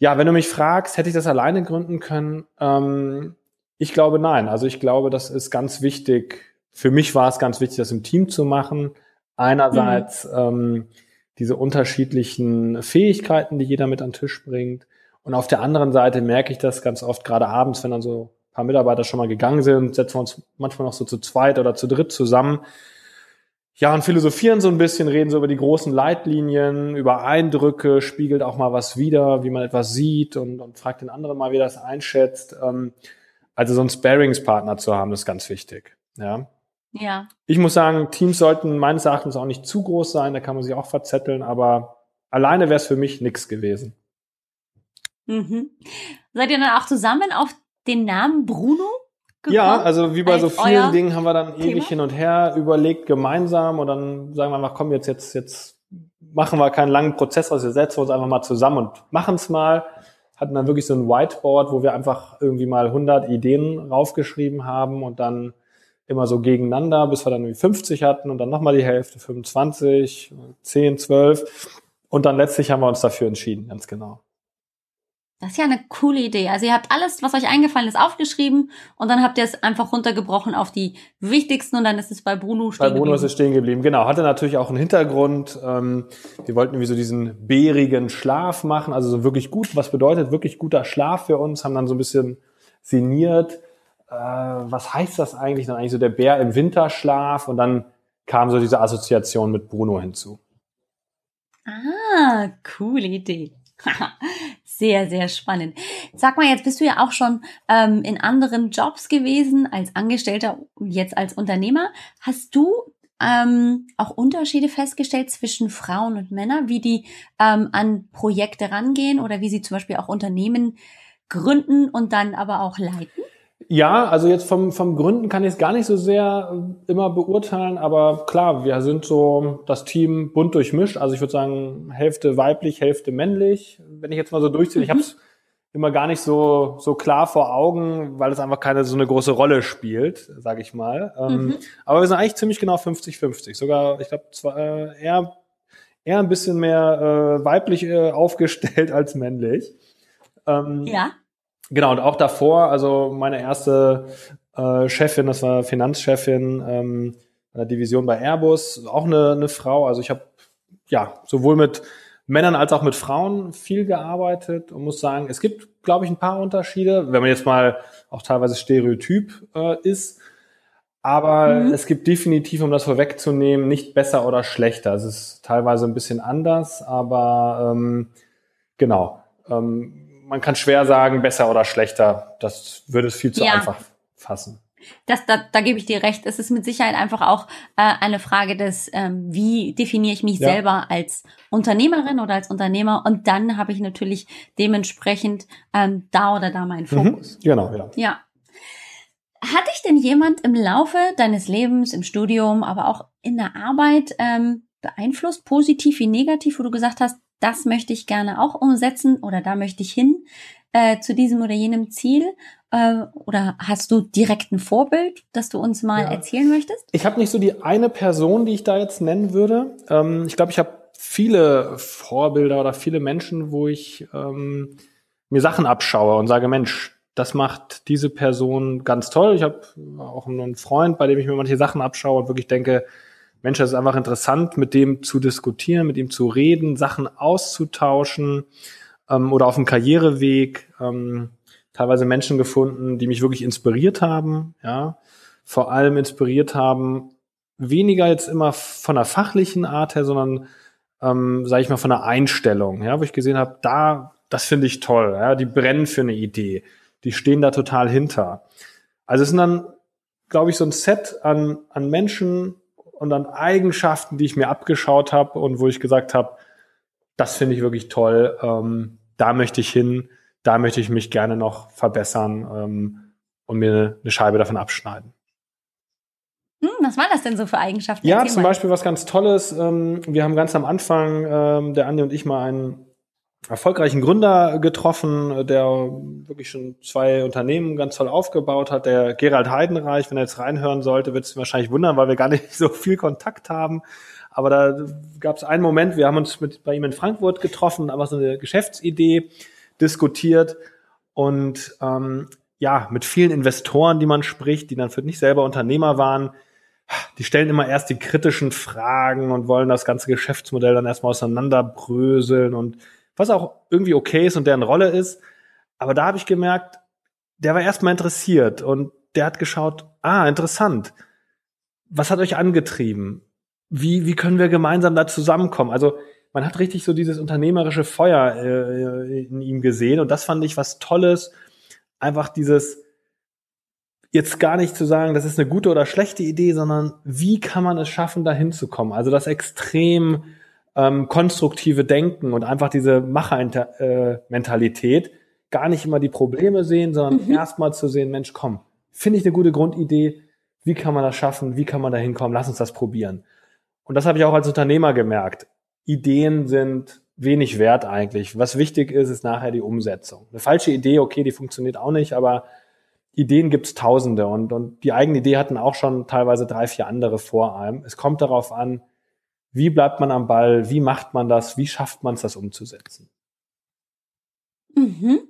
Ja, wenn du mich fragst, hätte ich das alleine gründen können? Ähm, ich glaube nein. Also ich glaube, das ist ganz wichtig. Für mich war es ganz wichtig, das im Team zu machen. Einerseits mhm. ähm, diese unterschiedlichen Fähigkeiten, die jeder mit an den Tisch bringt. Und auf der anderen Seite merke ich das ganz oft, gerade abends, wenn dann so ein paar Mitarbeiter schon mal gegangen sind, setzen wir uns manchmal noch so zu zweit oder zu dritt zusammen ja, und philosophieren so ein bisschen, reden so über die großen Leitlinien, über Eindrücke, spiegelt auch mal was wieder, wie man etwas sieht und, und fragt den anderen mal, wie er das einschätzt. Ähm, also so einen Sparingspartner zu haben, ist ganz wichtig. Ja. Ja. Ich muss sagen, Teams sollten meines Erachtens auch nicht zu groß sein, da kann man sich auch verzetteln, aber alleine wäre es für mich nichts gewesen. Mhm. Seid ihr dann auch zusammen auf den Namen Bruno gekommen? Ja, also wie bei so vielen Dingen haben wir dann Thema? ewig hin und her überlegt gemeinsam und dann sagen wir einfach, komm, jetzt, jetzt, jetzt machen wir keinen langen Prozess, also setzen wir uns einfach mal zusammen und machen es mal. Hatten dann wirklich so ein Whiteboard, wo wir einfach irgendwie mal 100 Ideen raufgeschrieben haben und dann immer so gegeneinander, bis wir dann irgendwie 50 hatten und dann nochmal die Hälfte, 25, 10, 12. Und dann letztlich haben wir uns dafür entschieden, ganz genau. Das ist ja eine coole Idee. Also ihr habt alles, was euch eingefallen ist, aufgeschrieben und dann habt ihr es einfach runtergebrochen auf die wichtigsten und dann ist es bei Bruno stehen geblieben. Bei Bruno ist es stehen geblieben, genau. Hatte natürlich auch einen Hintergrund. Ähm, wir wollten irgendwie so diesen bärigen Schlaf machen, also so wirklich gut. Was bedeutet wirklich guter Schlaf für uns? Haben dann so ein bisschen sinniert. Äh, was heißt das eigentlich? Dann eigentlich so der Bär im Winterschlaf und dann kam so diese Assoziation mit Bruno hinzu. Ah, coole Idee. Sehr, sehr spannend. Sag mal, jetzt bist du ja auch schon ähm, in anderen Jobs gewesen, als Angestellter, jetzt als Unternehmer. Hast du ähm, auch Unterschiede festgestellt zwischen Frauen und Männern, wie die ähm, an Projekte rangehen oder wie sie zum Beispiel auch Unternehmen gründen und dann aber auch leiten? Ja, also jetzt vom, vom Gründen kann ich es gar nicht so sehr äh, immer beurteilen, aber klar, wir sind so das Team bunt durchmischt. Also ich würde sagen, Hälfte weiblich, Hälfte männlich. Wenn ich jetzt mal so durchziehe, mhm. ich habe es immer gar nicht so, so klar vor Augen, weil es einfach keine so eine große Rolle spielt, sage ich mal. Ähm, mhm. Aber wir sind eigentlich ziemlich genau 50-50. Sogar, ich glaube, äh, eher, eher ein bisschen mehr äh, weiblich äh, aufgestellt als männlich. Ähm, ja. Genau, und auch davor, also meine erste äh, Chefin, das war Finanzchefin ähm, der Division bei Airbus, auch eine, eine Frau. Also ich habe ja sowohl mit Männern als auch mit Frauen viel gearbeitet und muss sagen, es gibt, glaube ich, ein paar Unterschiede, wenn man jetzt mal auch teilweise Stereotyp äh, ist. Aber mhm. es gibt definitiv, um das vorwegzunehmen, nicht besser oder schlechter. Es ist teilweise ein bisschen anders, aber ähm, genau. Ähm, man kann schwer sagen, besser oder schlechter. Das würde es viel zu ja. einfach fassen. Das, da, da gebe ich dir recht. Es ist mit Sicherheit einfach auch äh, eine Frage des, ähm, wie definiere ich mich ja. selber als Unternehmerin oder als Unternehmer und dann habe ich natürlich dementsprechend ähm, da oder da meinen mhm. Fokus. Mhm, genau, ja. Ja. Hat dich denn jemand im Laufe deines Lebens, im Studium, aber auch in der Arbeit ähm, beeinflusst, positiv wie negativ, wo du gesagt hast, das möchte ich gerne auch umsetzen oder da möchte ich hin äh, zu diesem oder jenem Ziel? Äh, oder hast du direkt ein Vorbild, das du uns mal ja. erzählen möchtest? Ich habe nicht so die eine Person, die ich da jetzt nennen würde. Ähm, ich glaube, ich habe viele Vorbilder oder viele Menschen, wo ich ähm, mir Sachen abschaue und sage, Mensch, das macht diese Person ganz toll. Ich habe auch einen Freund, bei dem ich mir manche Sachen abschaue und wirklich denke, Mensch, das ist einfach interessant, mit dem zu diskutieren, mit ihm zu reden, Sachen auszutauschen ähm, oder auf dem Karriereweg ähm, teilweise Menschen gefunden, die mich wirklich inspiriert haben, ja, vor allem inspiriert haben, weniger jetzt immer von der fachlichen Art her, sondern ähm, sage ich mal von der Einstellung, ja, wo ich gesehen habe, da, das finde ich toll, ja, die brennen für eine Idee, die stehen da total hinter. Also es sind dann, glaube ich, so ein Set an, an Menschen und an Eigenschaften, die ich mir abgeschaut habe und wo ich gesagt habe, das finde ich wirklich toll. Ähm, da möchte ich hin, da möchte ich mich gerne noch verbessern ähm, und mir eine Scheibe davon abschneiden. Hm, was war das denn so für Eigenschaften? Ja, zum Beispiel was ganz Tolles. Ähm, wir haben ganz am Anfang, ähm, der Andi und ich mal einen erfolgreichen Gründer getroffen, der wirklich schon zwei Unternehmen ganz toll aufgebaut hat, der Gerald Heidenreich. Wenn er jetzt reinhören sollte, wird es wahrscheinlich wundern, weil wir gar nicht so viel Kontakt haben. Aber da gab es einen Moment, wir haben uns mit bei ihm in Frankfurt getroffen, aber so eine Geschäftsidee diskutiert und ähm, ja, mit vielen Investoren, die man spricht, die dann für nicht selber Unternehmer waren, die stellen immer erst die kritischen Fragen und wollen das ganze Geschäftsmodell dann erstmal auseinanderbröseln und was auch irgendwie okay ist und deren Rolle ist. Aber da habe ich gemerkt, der war erstmal interessiert und der hat geschaut, ah, interessant. Was hat euch angetrieben? wie, wie können wir gemeinsam da zusammenkommen? Also man hat richtig so dieses unternehmerische Feuer äh, in ihm gesehen und das fand ich was Tolles. Einfach dieses jetzt gar nicht zu sagen, das ist eine gute oder schlechte Idee, sondern wie kann man es schaffen, da hinzukommen? Also das extrem ähm, konstruktive Denken und einfach diese Machermentalität, äh, gar nicht immer die Probleme sehen, sondern mhm. erstmal zu sehen, Mensch, komm, finde ich eine gute Grundidee, wie kann man das schaffen, wie kann man da hinkommen, lass uns das probieren. Und das habe ich auch als Unternehmer gemerkt. Ideen sind wenig wert eigentlich. Was wichtig ist, ist nachher die Umsetzung. Eine falsche Idee, okay, die funktioniert auch nicht, aber Ideen gibt's tausende und, und die eigene Idee hatten auch schon teilweise drei, vier andere vor einem. Es kommt darauf an, wie bleibt man am Ball, wie macht man das, wie schafft man es, das umzusetzen. Mhm.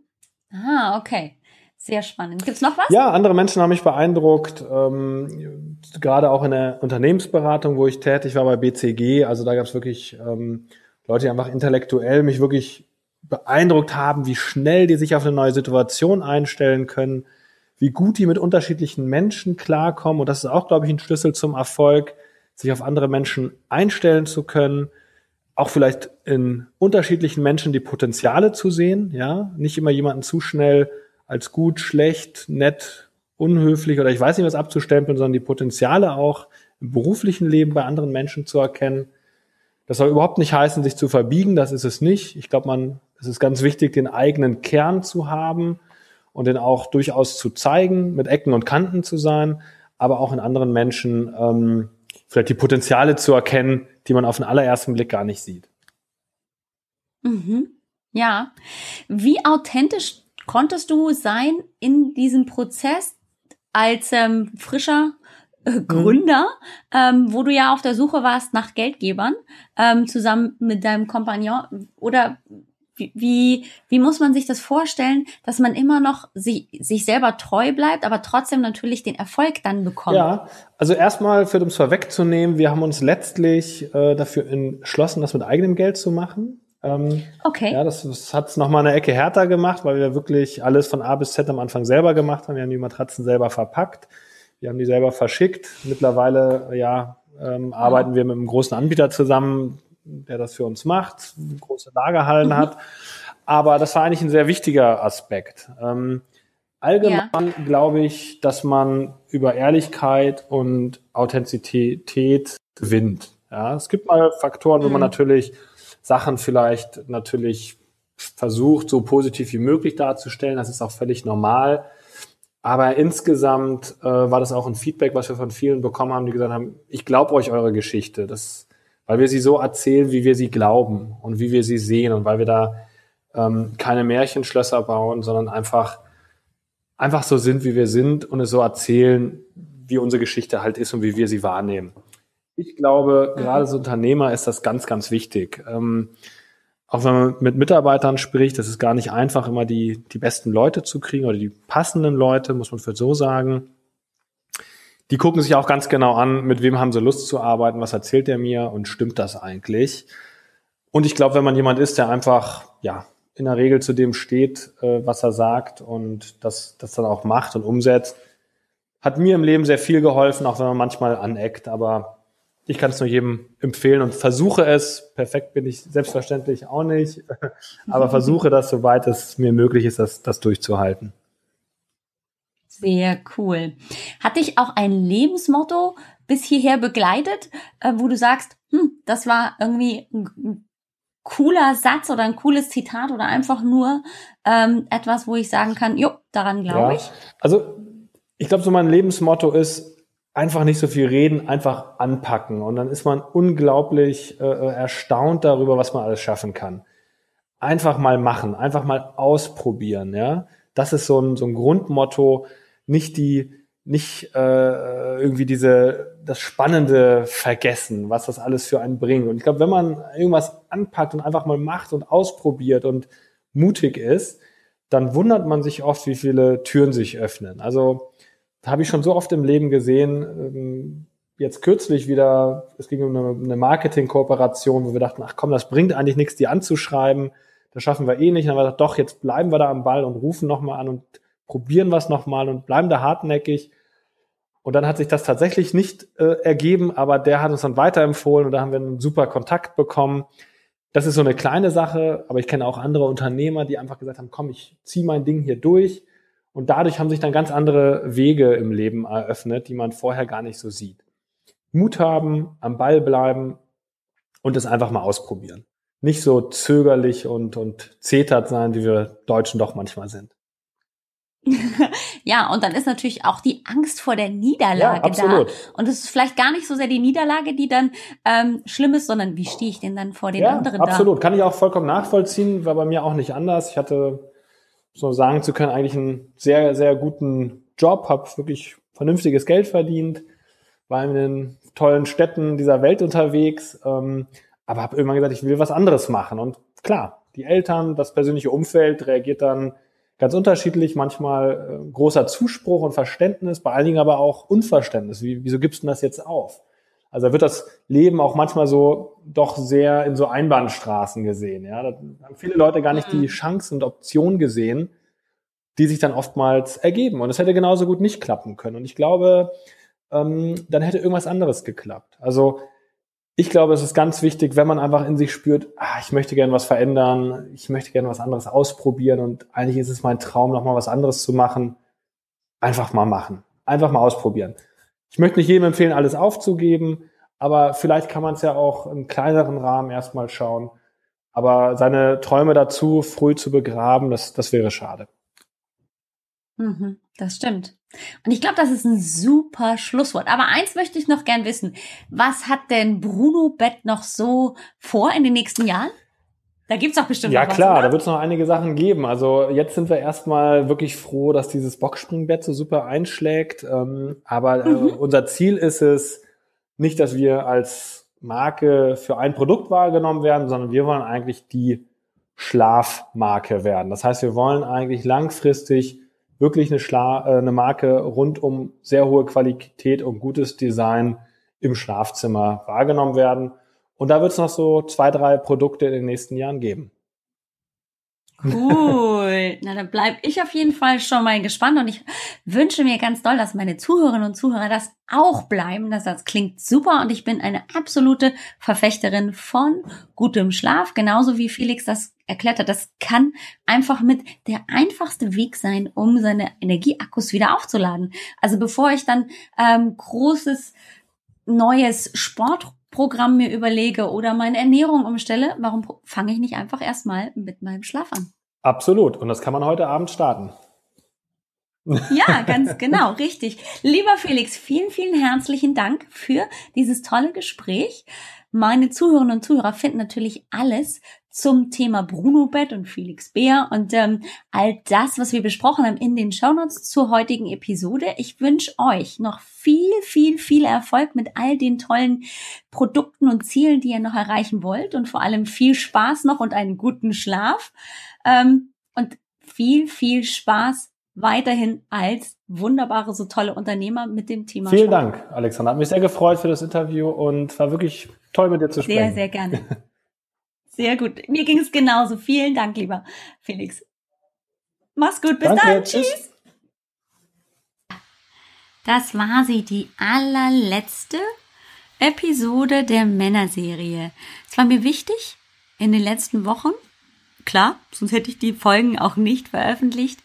Ah, okay. Sehr spannend. Gibt's noch was? Ja, andere Menschen haben mich beeindruckt, ähm, gerade auch in der Unternehmensberatung, wo ich tätig war bei BCG. Also da gab's wirklich ähm, Leute, die einfach intellektuell mich wirklich beeindruckt haben, wie schnell die sich auf eine neue Situation einstellen können, wie gut die mit unterschiedlichen Menschen klarkommen. Und das ist auch, glaube ich, ein Schlüssel zum Erfolg, sich auf andere Menschen einstellen zu können, auch vielleicht in unterschiedlichen Menschen die Potenziale zu sehen, ja, nicht immer jemanden zu schnell als gut, schlecht, nett, unhöflich oder ich weiß nicht was abzustempeln, sondern die Potenziale auch im beruflichen Leben bei anderen Menschen zu erkennen. Das soll überhaupt nicht heißen, sich zu verbiegen, das ist es nicht. Ich glaube, man, es ist ganz wichtig, den eigenen Kern zu haben und den auch durchaus zu zeigen, mit Ecken und Kanten zu sein, aber auch in anderen Menschen ähm, vielleicht die Potenziale zu erkennen, die man auf den allerersten Blick gar nicht sieht. Mhm. Ja. Wie authentisch konntest du sein in diesem Prozess als ähm, frischer äh, mhm. Gründer, mhm. ähm, wo du ja auf der Suche warst nach Geldgebern, ähm, zusammen mit deinem Kompagnon? Oder wie, wie, muss man sich das vorstellen, dass man immer noch sich, sich selber treu bleibt, aber trotzdem natürlich den Erfolg dann bekommt? Ja, also erstmal, für uns vorwegzunehmen, wir haben uns letztlich äh, dafür entschlossen, das mit eigenem Geld zu machen. Ähm, okay. Ja, das, das hat es nochmal eine Ecke härter gemacht, weil wir wirklich alles von A bis Z am Anfang selber gemacht haben. Wir haben die Matratzen selber verpackt, wir haben die selber verschickt. Mittlerweile, ja, ähm, arbeiten wir mit einem großen Anbieter zusammen, der das für uns macht, große Lagerhallen mhm. hat. aber das war eigentlich ein sehr wichtiger Aspekt. Ähm, allgemein ja. glaube ich, dass man über Ehrlichkeit und Authentizität gewinnt. Ja, es gibt mal Faktoren, mhm. wo man mhm. natürlich Sachen vielleicht natürlich versucht, so positiv wie möglich darzustellen. Das ist auch völlig normal. Aber insgesamt äh, war das auch ein Feedback, was wir von vielen bekommen haben, die gesagt haben, ich glaube euch eure Geschichte. Das, weil wir sie so erzählen, wie wir sie glauben und wie wir sie sehen und weil wir da ähm, keine Märchenschlösser bauen, sondern einfach, einfach so sind, wie wir sind und es so erzählen, wie unsere Geschichte halt ist und wie wir sie wahrnehmen. Ich glaube, gerade als Unternehmer ist das ganz, ganz wichtig. Ähm, auch wenn man mit Mitarbeitern spricht, das ist gar nicht einfach, immer die, die besten Leute zu kriegen oder die passenden Leute, muss man für so sagen. Die gucken sich auch ganz genau an, mit wem haben sie Lust zu arbeiten, was erzählt er mir und stimmt das eigentlich? Und ich glaube, wenn man jemand ist, der einfach, ja, in der Regel zu dem steht, äh, was er sagt und das, das dann auch macht und umsetzt, hat mir im Leben sehr viel geholfen, auch wenn man manchmal aneckt, aber ich kann es nur jedem empfehlen und versuche es. Perfekt bin ich selbstverständlich auch nicht, aber versuche das, soweit es mir möglich ist, das, das durchzuhalten. Sehr cool. Hat dich auch ein Lebensmotto bis hierher begleitet, äh, wo du sagst, hm, das war irgendwie ein cooler Satz oder ein cooles Zitat oder einfach nur ähm, etwas, wo ich sagen kann, jo, daran glaube ja, ich. Also ich glaube, so mein Lebensmotto ist, einfach nicht so viel reden, einfach anpacken. Und dann ist man unglaublich äh, äh, erstaunt darüber, was man alles schaffen kann. Einfach mal machen, einfach mal ausprobieren, ja. Das ist so ein, so ein Grundmotto, nicht die, nicht äh, irgendwie diese, das Spannende vergessen, was das alles für einen bringt. Und ich glaube, wenn man irgendwas anpackt und einfach mal macht und ausprobiert und mutig ist, dann wundert man sich oft, wie viele Türen sich öffnen. Also habe ich schon so oft im Leben gesehen. Ähm, jetzt kürzlich wieder, es ging um eine, Marketing-Kooperation, wo wir dachten, ach komm, das bringt eigentlich nichts, die anzuschreiben. Das schaffen wir eh nicht. dann haben wir gesagt, doch, jetzt bleiben wir da am Ball und rufen nochmal an und probieren was nochmal und bleiben da hartnäckig. Und dann hat sich das tatsächlich nicht äh, ergeben, aber der hat uns dann weiterempfohlen und da haben wir einen super Kontakt bekommen. Das ist so eine kleine Sache, aber ich kenne auch andere Unternehmer, die einfach gesagt haben, komm, ich ziehe mein Ding hier durch und dadurch haben sich dann ganz andere Wege im Leben eröffnet, die man vorher gar nicht so sieht. Mut haben, am Ball bleiben und es einfach mal ausprobieren. Nicht so zögerlich und, und zetert sein, wie wir Deutschen doch manchmal sind. ja, und dann ist natürlich auch die Angst vor der Niederlage ja, da. Und es ist vielleicht gar nicht so sehr die Niederlage, die dann ähm, schlimm ist, sondern wie stehe ich denn dann vor den ja, anderen absolut. da? Absolut, kann ich auch vollkommen nachvollziehen, war bei mir auch nicht anders. Ich hatte so sagen zu können, eigentlich einen sehr, sehr guten Job, habe wirklich vernünftiges Geld verdient, war in den tollen Städten dieser Welt unterwegs, ähm, aber habe irgendwann gesagt, ich will was anderes machen. Und klar, die Eltern, das persönliche Umfeld reagiert dann ganz unterschiedlich, manchmal äh, großer Zuspruch und Verständnis, bei einigen aber auch Unverständnis. Wie, wieso gibst du das jetzt auf? Also da wird das Leben auch manchmal so doch sehr in so Einbahnstraßen gesehen. Ja, da haben viele Leute gar nicht die Chancen und Optionen gesehen, die sich dann oftmals ergeben. Und es hätte genauso gut nicht klappen können. Und ich glaube, ähm, dann hätte irgendwas anderes geklappt. Also ich glaube, es ist ganz wichtig, wenn man einfach in sich spürt, ah, ich möchte gerne was verändern, ich möchte gerne was anderes ausprobieren und eigentlich ist es mein Traum, nochmal was anderes zu machen. Einfach mal machen. Einfach mal ausprobieren. Ich möchte nicht jedem empfehlen, alles aufzugeben, aber vielleicht kann man es ja auch im kleineren Rahmen erstmal schauen. Aber seine Träume dazu früh zu begraben, das, das wäre schade. Mhm, das stimmt. Und ich glaube, das ist ein super Schlusswort. Aber eins möchte ich noch gern wissen. Was hat denn Bruno Bett noch so vor in den nächsten Jahren? Da gibt's doch bestimmt ja, noch was, klar, oder? da wird es noch einige Sachen geben. Also jetzt sind wir erstmal wirklich froh, dass dieses Boxspringbett so super einschlägt. Ähm, aber äh, mhm. unser Ziel ist es nicht, dass wir als Marke für ein Produkt wahrgenommen werden, sondern wir wollen eigentlich die Schlafmarke werden. Das heißt, wir wollen eigentlich langfristig wirklich eine, Schla äh, eine Marke rund um sehr hohe Qualität und gutes Design im Schlafzimmer wahrgenommen werden. Und da wird es noch so zwei, drei Produkte in den nächsten Jahren geben. Cool. Na, dann bleib ich auf jeden Fall schon mal gespannt und ich wünsche mir ganz doll, dass meine Zuhörerinnen und Zuhörer das auch bleiben. Das, das klingt super und ich bin eine absolute Verfechterin von gutem Schlaf, genauso wie Felix das erklärt hat. Das kann einfach mit der einfachste Weg sein, um seine Energieakkus wieder aufzuladen. Also bevor ich dann ähm, großes neues Sportprogramm mir überlege oder meine Ernährung umstelle, warum fange ich nicht einfach erstmal mit meinem Schlaf an? Absolut. Und das kann man heute Abend starten. Ja, ganz genau, richtig. Lieber Felix, vielen, vielen herzlichen Dank für dieses tolle Gespräch. Meine Zuhörerinnen und Zuhörer finden natürlich alles zum Thema Bruno Bett und Felix Bär und ähm, all das, was wir besprochen haben in den Shownotes zur heutigen Episode. Ich wünsche euch noch viel, viel, viel Erfolg mit all den tollen Produkten und Zielen, die ihr noch erreichen wollt und vor allem viel Spaß noch und einen guten Schlaf ähm, und viel, viel Spaß weiterhin als wunderbare, so tolle Unternehmer mit dem Thema. Vielen Sport. Dank, Alexander. Hat mich sehr gefreut für das Interview und war wirklich toll mit dir zu sprechen. Sehr, sehr gerne. Sehr gut. Mir ging es genauso. Vielen Dank, lieber Felix. Mach's gut. Bis Danke, dann. Tschüss. tschüss. Das war sie, die allerletzte Episode der Männerserie. Es war mir wichtig, in den letzten Wochen, klar, sonst hätte ich die Folgen auch nicht veröffentlicht,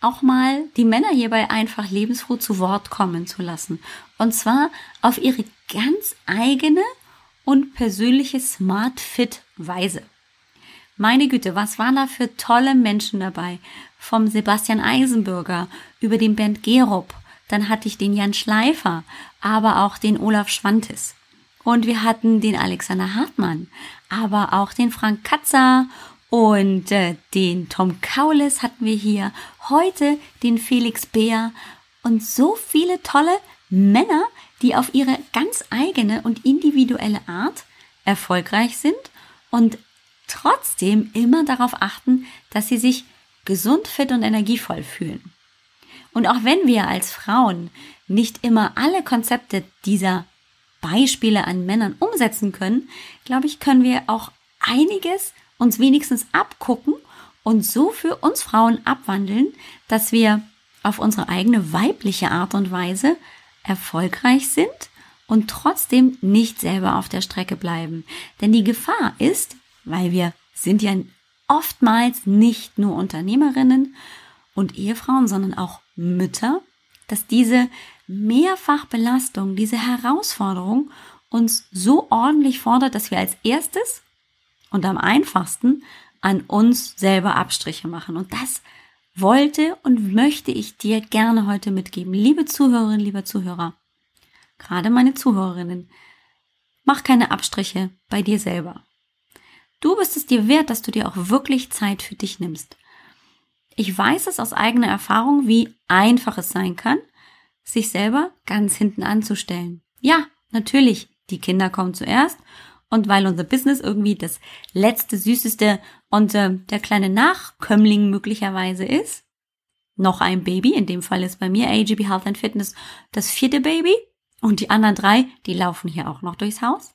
auch mal die Männer hierbei einfach lebensfroh zu Wort kommen zu lassen. Und zwar auf ihre ganz eigene und persönliche Smart Fit Weise. Meine Güte, was waren da für tolle Menschen dabei? Vom Sebastian Eisenbürger über den Bernd Gerob, dann hatte ich den Jan Schleifer, aber auch den Olaf Schwantes. Und wir hatten den Alexander Hartmann, aber auch den Frank Katzer und äh, den Tom Kaulis hatten wir hier. Heute den Felix Beer und so viele tolle Männer, die auf ihre ganz eigene und individuelle Art erfolgreich sind und trotzdem immer darauf achten, dass sie sich gesund, fit und energievoll fühlen. Und auch wenn wir als Frauen nicht immer alle Konzepte dieser Beispiele an Männern umsetzen können, glaube ich, können wir auch einiges uns wenigstens abgucken und so für uns Frauen abwandeln, dass wir auf unsere eigene weibliche Art und Weise erfolgreich sind und trotzdem nicht selber auf der Strecke bleiben. Denn die Gefahr ist, weil wir sind ja oftmals nicht nur Unternehmerinnen und Ehefrauen, sondern auch Mütter, dass diese Mehrfachbelastung, diese Herausforderung uns so ordentlich fordert, dass wir als erstes und am einfachsten an uns selber Abstriche machen. Und das wollte und möchte ich dir gerne heute mitgeben. Liebe Zuhörerinnen, lieber Zuhörer, gerade meine Zuhörerinnen, mach keine Abstriche bei dir selber. Du bist es dir wert, dass du dir auch wirklich Zeit für dich nimmst. Ich weiß es aus eigener Erfahrung, wie einfach es sein kann, sich selber ganz hinten anzustellen. Ja, natürlich, die Kinder kommen zuerst und weil unser Business irgendwie das letzte, süßeste und äh, der kleine Nachkömmling möglicherweise ist, noch ein Baby, in dem Fall ist bei mir AGB Health and Fitness das vierte Baby und die anderen drei, die laufen hier auch noch durchs Haus.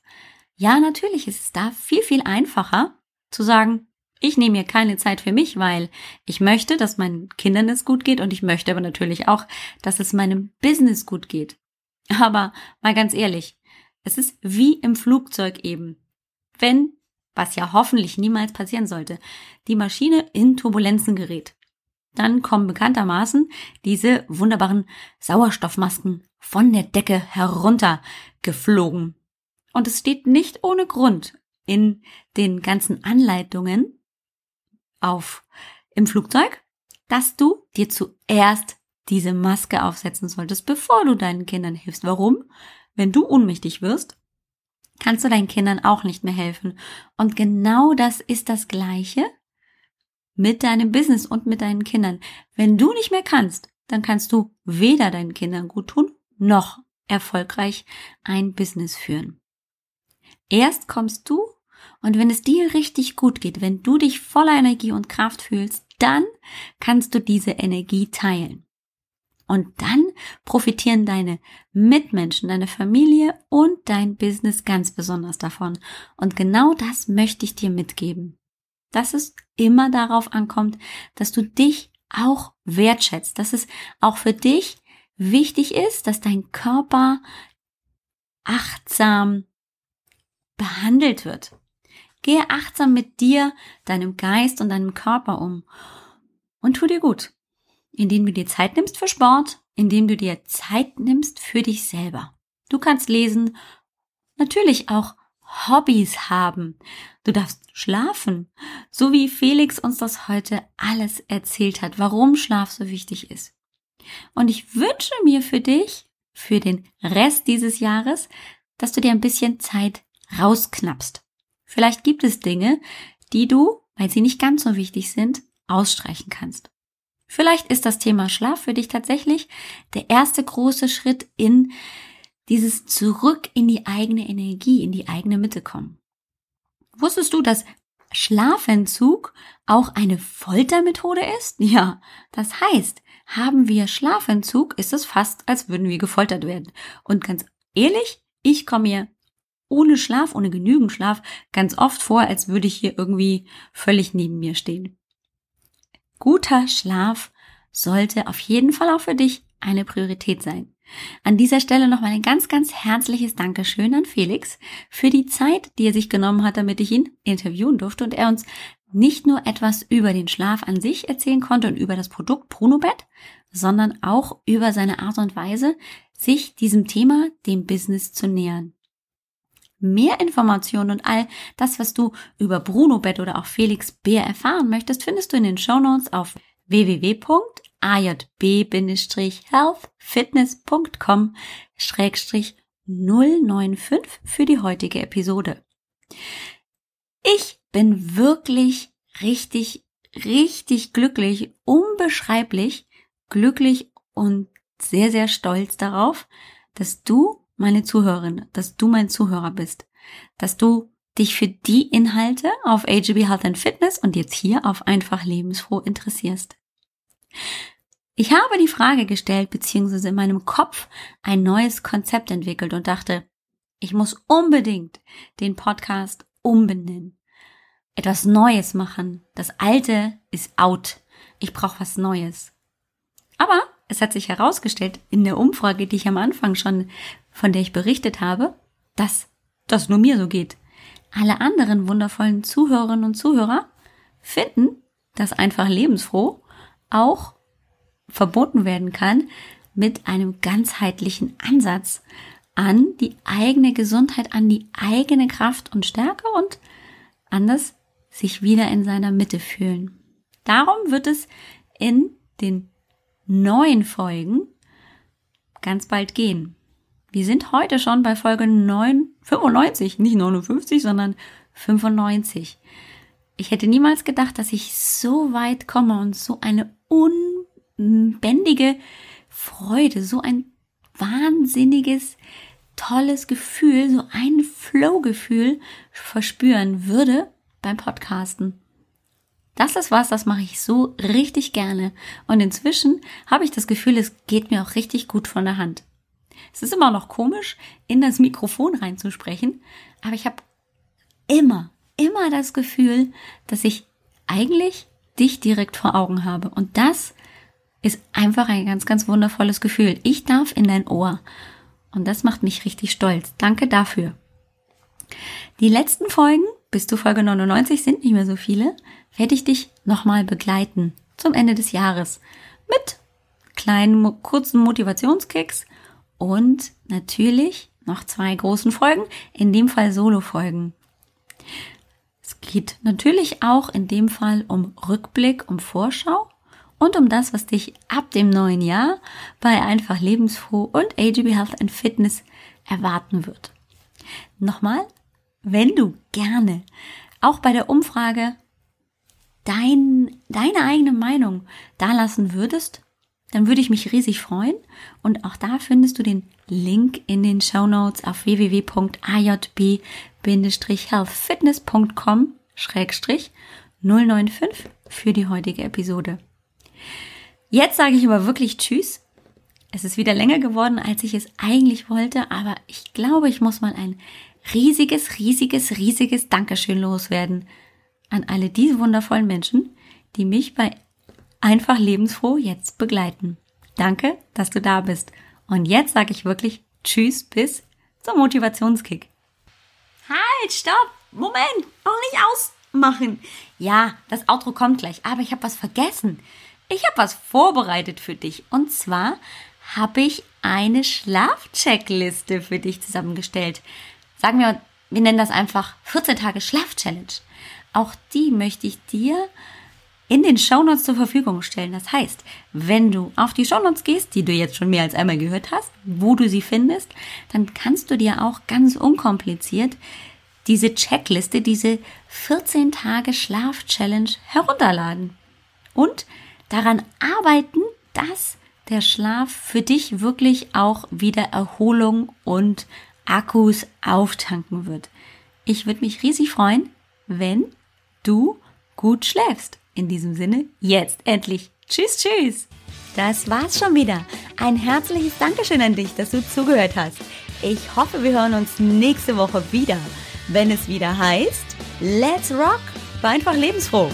Ja, natürlich ist es da viel, viel einfacher zu sagen, ich nehme mir keine Zeit für mich, weil ich möchte, dass meinen Kindern es gut geht und ich möchte aber natürlich auch, dass es meinem Business gut geht. Aber mal ganz ehrlich, es ist wie im Flugzeug eben. Wenn, was ja hoffentlich niemals passieren sollte, die Maschine in Turbulenzen gerät, dann kommen bekanntermaßen diese wunderbaren Sauerstoffmasken von der Decke heruntergeflogen. Und es steht nicht ohne Grund in den ganzen Anleitungen auf im Flugzeug, dass du dir zuerst diese Maske aufsetzen solltest, bevor du deinen Kindern hilfst. Warum? Wenn du ohnmächtig wirst, kannst du deinen Kindern auch nicht mehr helfen. Und genau das ist das Gleiche mit deinem Business und mit deinen Kindern. Wenn du nicht mehr kannst, dann kannst du weder deinen Kindern gut tun, noch erfolgreich ein Business führen. Erst kommst du und wenn es dir richtig gut geht, wenn du dich voller Energie und Kraft fühlst, dann kannst du diese Energie teilen. Und dann profitieren deine Mitmenschen, deine Familie und dein Business ganz besonders davon. Und genau das möchte ich dir mitgeben. dass es immer darauf ankommt, dass du dich auch wertschätzt, dass es auch für dich wichtig ist, dass dein Körper achtsam behandelt wird. Gehe achtsam mit dir, deinem Geist und deinem Körper um und tu dir gut, indem du dir Zeit nimmst für Sport, indem du dir Zeit nimmst für dich selber. Du kannst lesen, natürlich auch Hobbys haben. Du darfst schlafen, so wie Felix uns das heute alles erzählt hat, warum Schlaf so wichtig ist. Und ich wünsche mir für dich, für den Rest dieses Jahres, dass du dir ein bisschen Zeit rausknappst. Vielleicht gibt es Dinge, die du, weil sie nicht ganz so wichtig sind, ausstreichen kannst. Vielleicht ist das Thema Schlaf für dich tatsächlich der erste große Schritt in dieses Zurück in die eigene Energie, in die eigene Mitte kommen. Wusstest du, dass Schlafentzug auch eine Foltermethode ist? Ja, das heißt, haben wir Schlafentzug, ist es fast, als würden wir gefoltert werden. Und ganz ehrlich, ich komme mir ohne Schlaf, ohne genügend Schlaf ganz oft vor, als würde ich hier irgendwie völlig neben mir stehen. Guter Schlaf sollte auf jeden Fall auch für dich eine Priorität sein. An dieser Stelle nochmal ein ganz, ganz herzliches Dankeschön an Felix für die Zeit, die er sich genommen hat, damit ich ihn interviewen durfte und er uns nicht nur etwas über den Schlaf an sich erzählen konnte und über das Produkt Brunobet, sondern auch über seine Art und Weise, sich diesem Thema, dem Business zu nähern. Mehr Informationen und all das, was du über Brunobet oder auch Felix Bär erfahren möchtest, findest du in den Show Notes auf www ajb-healthfitness.com 095 für die heutige Episode. Ich bin wirklich richtig, richtig glücklich, unbeschreiblich glücklich und sehr, sehr stolz darauf, dass du meine Zuhörerin, dass du mein Zuhörer bist, dass du dich für die Inhalte auf AGB Health and Fitness und jetzt hier auf einfach lebensfroh interessierst. Ich habe die Frage gestellt, beziehungsweise in meinem Kopf ein neues Konzept entwickelt und dachte, ich muss unbedingt den Podcast umbenennen. Etwas Neues machen. Das Alte ist out. Ich brauche was Neues. Aber es hat sich herausgestellt in der Umfrage, die ich am Anfang schon, von der ich berichtet habe, dass das nur mir so geht. Alle anderen wundervollen Zuhörerinnen und Zuhörer finden das einfach lebensfroh auch verbunden werden kann mit einem ganzheitlichen Ansatz an die eigene Gesundheit, an die eigene Kraft und Stärke und anders sich wieder in seiner Mitte fühlen. Darum wird es in den neuen Folgen ganz bald gehen. Wir sind heute schon bei Folge 9, 95, nicht 59, sondern 95. Ich hätte niemals gedacht, dass ich so weit komme und so eine un bändige Freude, so ein wahnsinniges, tolles Gefühl, so ein Flow-Gefühl verspüren würde beim Podcasten. Das ist was, das mache ich so richtig gerne. Und inzwischen habe ich das Gefühl, es geht mir auch richtig gut von der Hand. Es ist immer noch komisch, in das Mikrofon reinzusprechen, aber ich habe immer, immer das Gefühl, dass ich eigentlich dich direkt vor Augen habe. Und das ist einfach ein ganz, ganz wundervolles Gefühl. Ich darf in dein Ohr. Und das macht mich richtig stolz. Danke dafür. Die letzten Folgen, bis zu Folge 99 sind nicht mehr so viele, werde ich dich nochmal begleiten zum Ende des Jahres mit kleinen, kurzen Motivationskicks und natürlich noch zwei großen Folgen, in dem Fall Solo-Folgen. Es geht natürlich auch in dem Fall um Rückblick, um Vorschau und um das, was dich ab dem neuen Jahr bei Einfach Lebensfroh und AGB Health and Fitness erwarten wird. Nochmal, wenn du gerne auch bei der Umfrage dein, deine eigene Meinung dalassen würdest, dann würde ich mich riesig freuen. Und auch da findest du den Link in den Show Notes auf www.ajb-healthfitness.com 095 für die heutige Episode. Jetzt sage ich aber wirklich Tschüss. Es ist wieder länger geworden, als ich es eigentlich wollte, aber ich glaube, ich muss mal ein riesiges, riesiges, riesiges Dankeschön loswerden an alle diese wundervollen Menschen, die mich bei Einfach lebensfroh jetzt begleiten. Danke, dass du da bist. Und jetzt sage ich wirklich Tschüss bis zum Motivationskick. Halt, stopp, Moment, noch nicht ausmachen. Ja, das Outro kommt gleich, aber ich habe was vergessen. Ich habe was vorbereitet für dich. Und zwar habe ich eine Schlafcheckliste für dich zusammengestellt. Sagen wir, wir nennen das einfach 14 Tage Schlafchallenge. Auch die möchte ich dir in den Shownotes zur Verfügung stellen. Das heißt, wenn du auf die Shownotes gehst, die du jetzt schon mehr als einmal gehört hast, wo du sie findest, dann kannst du dir auch ganz unkompliziert diese Checkliste, diese 14 Tage Schlaf-Challenge herunterladen und daran arbeiten, dass der Schlaf für dich wirklich auch wieder Erholung und Akkus auftanken wird. Ich würde mich riesig freuen, wenn du gut schläfst. In diesem Sinne, jetzt endlich. Tschüss, tschüss. Das war's schon wieder. Ein herzliches Dankeschön an dich, dass du zugehört hast. Ich hoffe, wir hören uns nächste Woche wieder, wenn es wieder heißt, Let's Rock, war einfach lebensfroh.